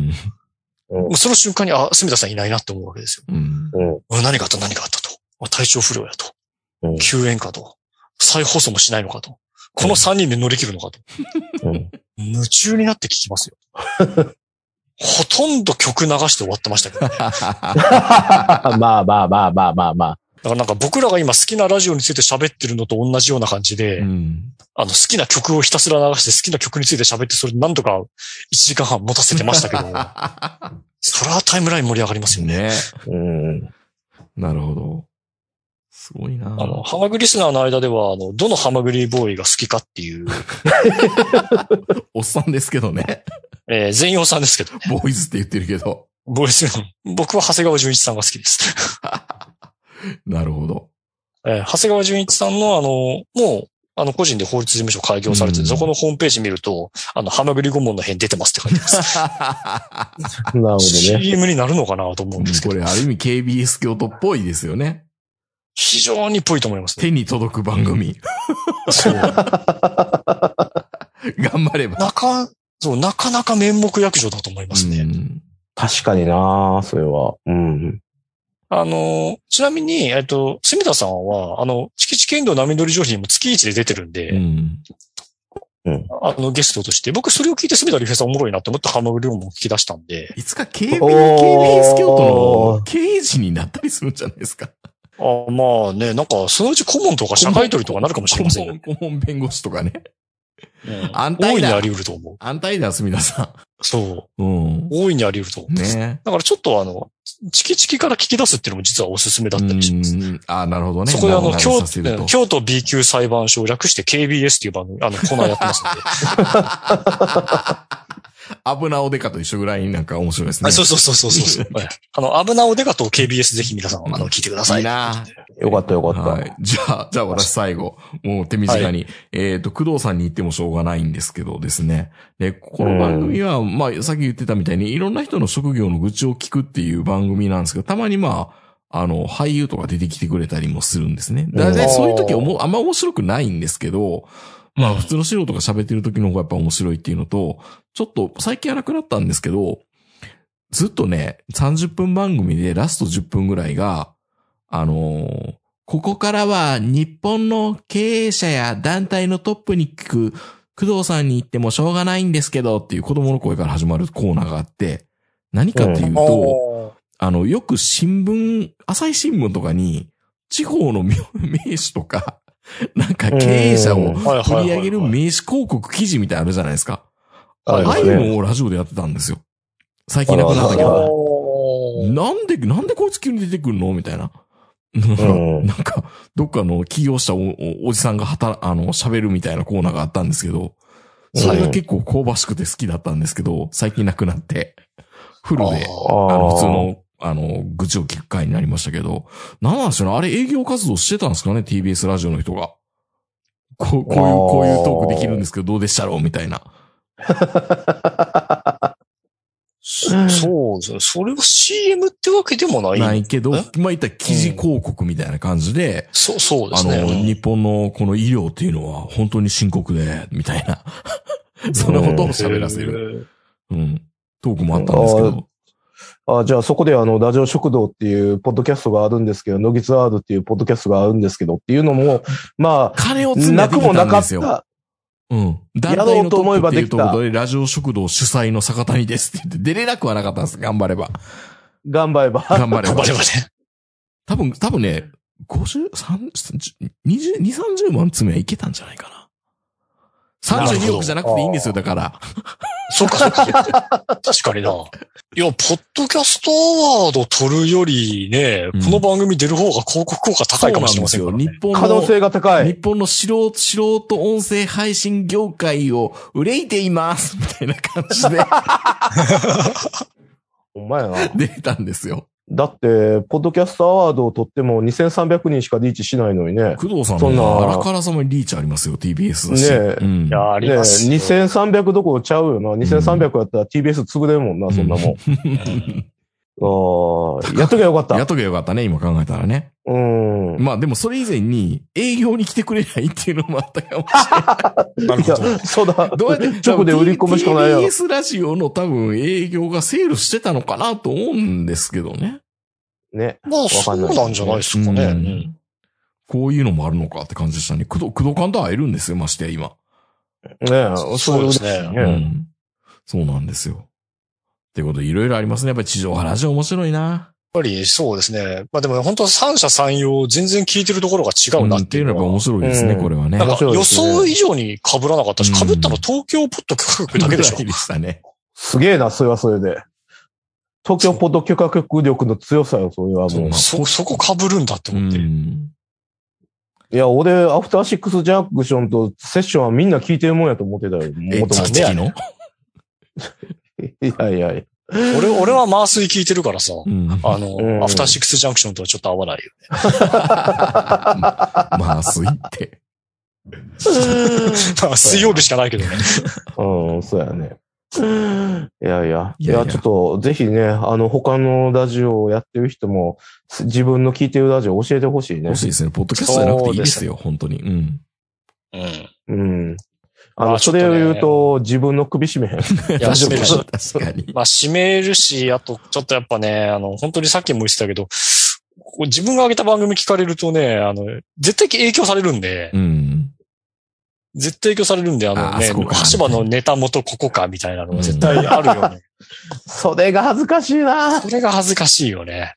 もうその瞬間に、あ、隅田さんいないなって思うわけですよ。うん。何があった何があったと。あ体調不良やと。うん救援かと。再放送もしないのかと。この3人で乗り切るのかと。うん。夢中になって聞きますよ。ほとんど曲流して終わってましたけどね。だ *laughs* かまあまあまあまあまあまあ。らなんか僕らが今好きなラジオについて喋ってるのと同じような感じで、うん。あの好きな曲をひたすら流して好きな曲について喋ってそれなんとか1時間半持たせてましたけど、*laughs* それはタイムライン盛り上がりますよね。ね。うん。なるほど。すごいな。あの、ハマグリスナーの間では、あの、どのハマグリボーイが好きかっていう、*laughs* おっさんですけどね。えー全員おさんですけどね。ボーイズって言ってるけど。ボーイス僕は長谷川純一さんが好きです。*laughs* なるほど。えー長谷川純一さんのあの、もう、あの、個人で法律事務所開業されてて、うんそこのホームページ見ると、あの、ハマグリ顧問の編出てますって書いてます。*laughs* なるほどね。CM になるのかなと思うんですけど、これ、ある意味 KBS 京都っぽいですよね。非常にぽいと思いますね。手に届く番組。そう。*laughs* 頑張れば。なか、そう、なかなか面目役所だと思いますね。うん確かになそれは。うん。あの、ちなみに、えっと、住田さんは、あの、チキチキエンドウ波乗り上司にも月1で出てるんで、うん。あの、ゲストとして、僕それを聞いて住田理平さんおもろいなって思ってハマグリをも聞き出したんで、いつか KB、おー KBS 京都の経営陣になったりするんじゃないですか。あまあね、なんか、そのうち顧問とか社会取りとかなるかもしれませんよ。顧問顧問弁護士とかね。うん安泰だ大いにあり得ると思う。安泰だ、すみださそう。ん。うん。大いにあり得ると思う。ねだからちょっとあの、チキチキから聞き出すっていうのも実はおすすめだったりします。うんあなるほどね。そこであの、京させると京都 B 級裁判所を略して KBS っていう番組、あの、コーナーやってますんで。*laughs* 危なおでかと一緒ぐらいなんか面白いですね。あそうそうそうそうそう。*laughs* はいあの、危なおでかと KBS ぜひ皆さん、あの、聞いてください。いいなよかったよかった。はい。じゃあ、じゃあ私最後、もう手短に、えっ、と、工藤さんに言ってもしょうがないんですけどですね。で、この番組は、まあ、さっき言ってたみたいに、いろんな人の職業の愚痴を聞くっていう番組なんですけど、たまにまあ、あの、俳優とか出てきてくれたりもするんですね。だいたいそういう時おも、あんま面白くないんですけど、まあ、普通の素人が喋ってる時の方がやっぱ面白いっていうのと、ちょっと最近はなくなったんですけど、ずっとね、30分番組でラスト10分ぐらいが、あのーここからは日本の経営者や団体のトップに聞く、工藤さんに言ってもしょうがないんですけどっていう子供の声から始まるコーナーがあって、何かっていうと、おあの、よく新聞、朝日新聞とかに、地方の名名手とか、*laughs* なんか経営者を取り上げる名刺広告記事みたいあるじゃないですか。はいああいうのをラジオでやってたんですよ。最近なくなったけど。なんで、なんでこいつ急に出てくるのみたいな。ん *laughs* なんか、どっかの起業したおおおじさんが働、あの、喋るみたいなコーナーがあったんですけど、それが結構香ばしくて好きだったんですけど、最近なくなって、フルで、ああの、普通の、あの、愚痴を聞く回になりましたけど、なんなんでしょうね。あれ営業活動してたんですかね ?TBS ラジオの人が。こう、こういう、こういうトークできるんですけど、どうでしたろうみたいな。そ *laughs* そうですね。それは CM ってわけでもない。ないけど、え？まあ言ったら記事広告みたいな感じで、そう、そうであの、すね。うん日本のこの医療っていうのは本当に深刻で、みたいな。そんなことを喋らせる。る。うん。トークもあったんですけど。あじゃあそこであの、ラジオ食堂っていうポッドキャストがあるんですけど、ノギツアードっていうポッドキャストがあるんですけどっていうのも、まあ、金を積んでなくもなかったんですよ。た。うん。団やろうと体のトッ思えばできたプっていうところで、ラジオ食堂主催の坂谷ですって言って、出れなくはなかったんです。頑張れば。頑張れば。頑張れば頑張。ればね。多分、多分ね、50、30 20、20、30万詰めはいけたんじゃないかな。32億じゃなくていいんですよ、だから。*laughs* そうか、そうか。確かにな。いや、ポッドキャストアワード取るよりね、うんこの番組出る方が広告効果高いかもしれませんから、ね。そうなんですよ。日可能本の、性が高い。日本の素人、素人音声配信業界を憂いていますみたいな感じでほんまやな。*laughs* 出たんですよ。だって、ポッドキャストアワードを取っても2300人しかリーチしないのにね。工藤さんそんなのあらからさまにリーチありますよ、TBS だし。ねえうんいや、ありねますよ。2300どころちゃうよな。2300やったら TBS 潰れるもんな、そんなもん。*laughs* ああ、やっときゃよかった。やっとけばよかったね、今考えたらね。うん。まあでもそれ以前に営業に来てくれないっていうのもあったかもしれない。なるほど。、そうだ。どうやって直で売り込むしかないやろ TBS ラジオの多分営業がセールしてたのかなと思うんですけどね。ね。まあ、そうなんじゃないですかね。ううんんこういうのもあるのかって感じでしたね。工藤、工藤官と会えるんですよ、ましてや今。ねそうですねうね。ん。そうなんですよ。ってことで、いろいろありますね。やっぱり地上波ラジオ面白いな。やっぱりそうですね。まあでも本当三者三様全然聞いてるところが違うなうんっていうのはやっぱ面は。白いですね、うんこれはね。なんか予想以上に被らなかったし、うん被ったの東京ポッド許可局だけでしょ。*laughs* でしたね。すげえな、それはそれで。東京ポッド許可局力の強さよ、それはもう。そ、そこ被るんだってう思って。ん。いや、俺、アフターシックスジャンクションとセッションはみんな聞いてるもんやと思ってたよ。え、もともとのいやいやいや。俺、俺はマースイ聞いてるからさ。うん。あの、うんアフターシックスジャンクションとはちょっと合わないよね。*laughs* *laughs* まあ、すいって。まあ水曜日しかないけどね。うん、そうやね。いやいや。いいやいやや、ちょっと、ぜひね、あの、他のラジオをやってる人も、す自分の聞いてるラジオ教えてほしいね欲。しいですね。ポッドキャストじゃなくていいですよ、本当に。うん。うん。うん。あの、まあそれを言うと、自分の首絞めへん。いや、大丈夫閉めるし。確かに。まあ、閉めるし、あと、ちょっとやっぱね、あの、本当にさっきも言ってたけど、自分が上げた番組聞かれるとね、あの、絶対影響されるんで、うん。絶対影響されるんで、あのね橋場のネタ元ここかみたいなのが絶対あるよね。それが恥ずかしいなそれが恥ずかしいよね。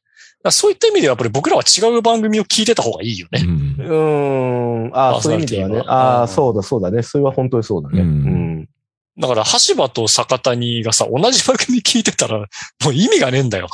そういった意味ではやっぱり僕らは違う番組を聞いてた方がいいよね。うんうーん。ああ、そういう意味ではね。ああ、うんそうだ、そうだね。それは本当にそうだね。ううんん。だから、橋場と坂谷がさ、同じ番組聞いてたら、もう意味がねえんだよ。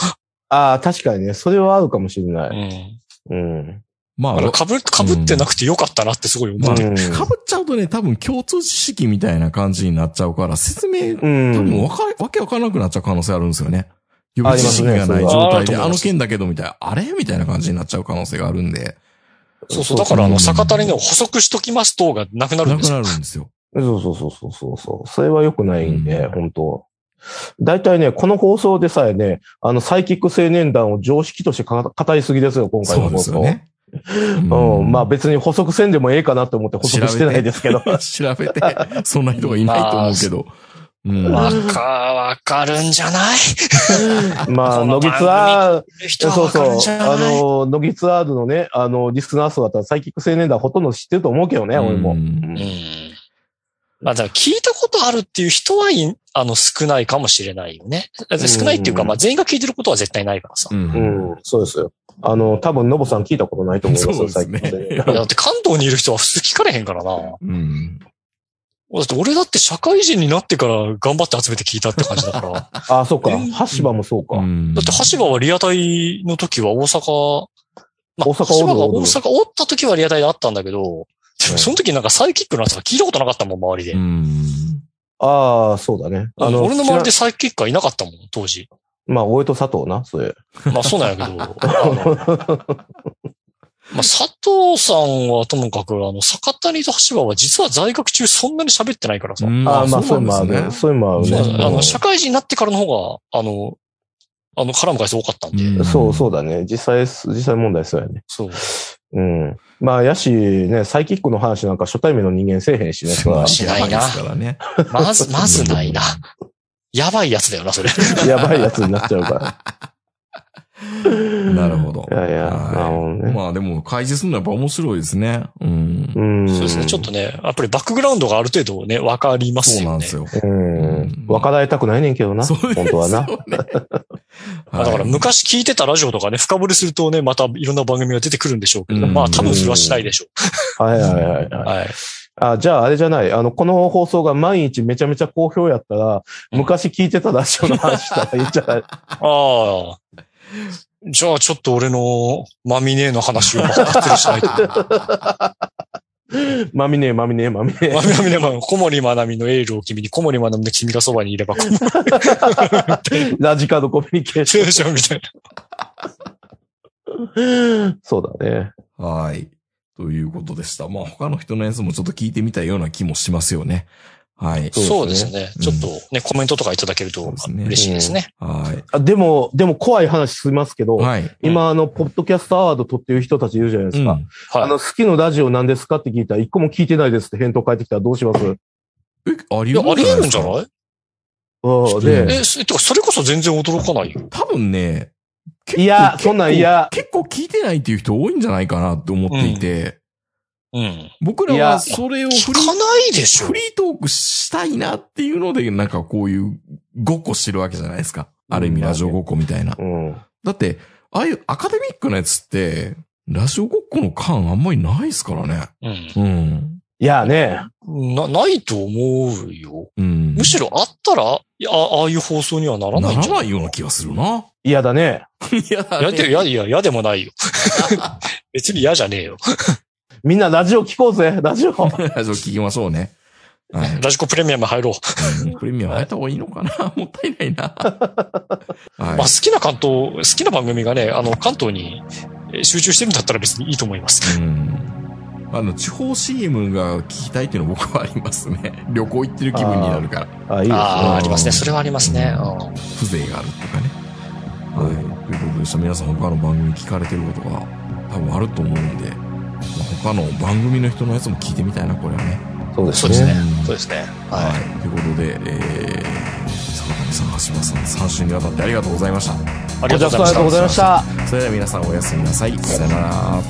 ああ、確かにね。それはあるかもしれなうい。ん。うん。まあ、だかぶ、かぶってなくてよかったなってすごい思う。うん。ぶっちゃうとね、多分共通知識みたいな感じになっちゃうから、説明、うん。多分わか、わけわからなくなっちゃう可能性あるんですよね。予備知識がない状態で、あると思いますあの件だけどみたいな、あれ？みたいな感じになっちゃう可能性があるんで、そうそう。だから、あの、坂谷の補足しときますとがなくなるなんくですよ。なるんですよ。そうそうそうそうそうそう。それは良くないんで、うん本当大体ね、この放送でさえね、あの、サイキック青年団を常識としてか語りすぎですよ、今回そうでの放送。すよね。うん。まあ別に補足せんでもええかなと思って補足してないですけど。*laughs* 調べて、そんな人がいないと思うけど。うん。わか、わかるんじゃない？*laughs* まあ、ノギツアー、そうそうあの、ノギツアードのね、あの、リスナー層だったらサイキック青年団ほとんど知ってると思うけどね、俺も。うんうん。まあ、だから聞いたことあるっていう人はい、あの、少ないかもしれないよね。少ないっていうか、うんまあ、全員が聞いてることは絶対ないからさ。うん。うん、そうですよ。あの、多分、ノボさん聞いたことないと思いますよ、そうですねだって関東にいる人は普通聞かれへんからな。だうん。って俺だって社会人になってから頑張って集めて聞いたって感じだから。だ団。あ、そうかえ。橋場もそうか。うんって橋場はリアタイの時は大阪、まあ、大阪橋場が大阪おった時はリアタイであったんだけど、その時なんかサイキックのやつが聞いたことなかったもん、周りで。うん。ああ、そうだね。あの、俺の周りで知サイキックはいなかったもん、当時。らまあ、俺と佐藤な、それ。まあそうなんやけど。*laughs* まあ佐藤さんはともかく、あの、坂谷と橋場は実は在学中そんなに喋ってないからさ。うんああ、まあ、そういうのもある。ねそういうのもあるね。あの、うん社会人になってからの方が、あの、あの、絡む回数多かったんで。うんそう、そうだね。実際、実際問題そうやね。そう。うん。まあ、やし、ね、サイキックの話なんか初対面の人間せえへんしね、それはしないなね。まず、まずないな。やばいやつだよな、それ。やばいやつになっちゃうから。なるほど。いやいや、はいなるほどね。まあでも、開示するのはやっぱ面白いですね。うん。うん。そうですね。ちょっとね、やっぱりバックグラウンドがある程度ね、わかりますよね。そうなんですよ。うん。分かられたくないねんけどな。そうです本当はな。よね *laughs* まあだからはい昔聞いてたラジオとかね、深掘りするとね、またいろんな番組が出てくるんでしょうけど、うんまあ多分それはしないでしょはいはいはいはい。う。はい。あ、じゃああれじゃない。あの、この放送が毎日めちゃめちゃ好評やったら、昔聞いてたラジオの話したらいいんじゃない？*laughs* ああ。じゃあちょっと俺のマミネーの話を分かってるしないと。まみねえ、まみねえ、まみねえマ。ミマミネー、小森まなみのエールを君に、小森まなみの君がそばにいれば、*laughs* ラジカルコミュニケーショションみたいな。ン。そうだね。はい。ということでした。まあ他の人のやつもちょっと聞いてみたいような気もしますよね。はい。そうですすね。ちょっとね、コメントとかいただけると嬉しいですね。はい。あでも、でも怖い話しますけど、はい。今あの、ポッドキャストアワード撮ってる人たちいるじゃないですか。うんあの、好きのラジオ何ですかって聞いたら、一個も聞いてないですって返答返ってきたらどうします？え、ありいや、あり得るんじゃい？ないうんで、え、そてか、それこそ全然驚かないよ。多分ね、結構いやそんなん嫌結構聞いてないっていう人多いんじゃないかなって思っていて、うん。僕らはそれをフリ聞かないでしょフ。リートークしたいなっていうので、なんかこういうごっこしてるわけじゃないですか。ある意味ラジオごっこみたいな。うん。だって、ああいうアカデミックなやつって、ラジオごっこの感あんまりないですからね。うん。うん。いやね、な、ないと思うよ。うん。むしろあったら、いやあああいう放送にはならないんならじゃなないいような気がするな。嫌だね。*laughs* いや、いや、で、いや、いや、嫌でもないよ。*laughs* 別に嫌じゃねえよ。みんなラジオ聞こうぜ、ラジオ。*laughs* ラジオ聞きましょうね。はい。ラジコプレミアム入ろう。うんプレミアム入った方がいいのかな？*laughs* もったいないな。*laughs* はい。まあ、好きな関東、好きな番組がね、あの、関東にえー集中してるんだったら別にいいと思います。うん。あの、地方 CM が聞きたいっていうのは僕はありますね。旅行行ってる気分になるから。あ、いいですね。ああ、ありますね。それはありますね。うん風情があるっていうかね。はい。ということでした。皆さん他の番組聞かれてることが多分あると思うんで、まあ他の番組の人のやつも聞いてみたいな、これはね。そうですそうですねね。。そうですね。は。はいということで、えー、坂上さん、橋場さん、3週にわたってありがとうございました。ありがとうございましたジャクソンありがとうございました。それでは皆さんおやすみなさい。さよなら。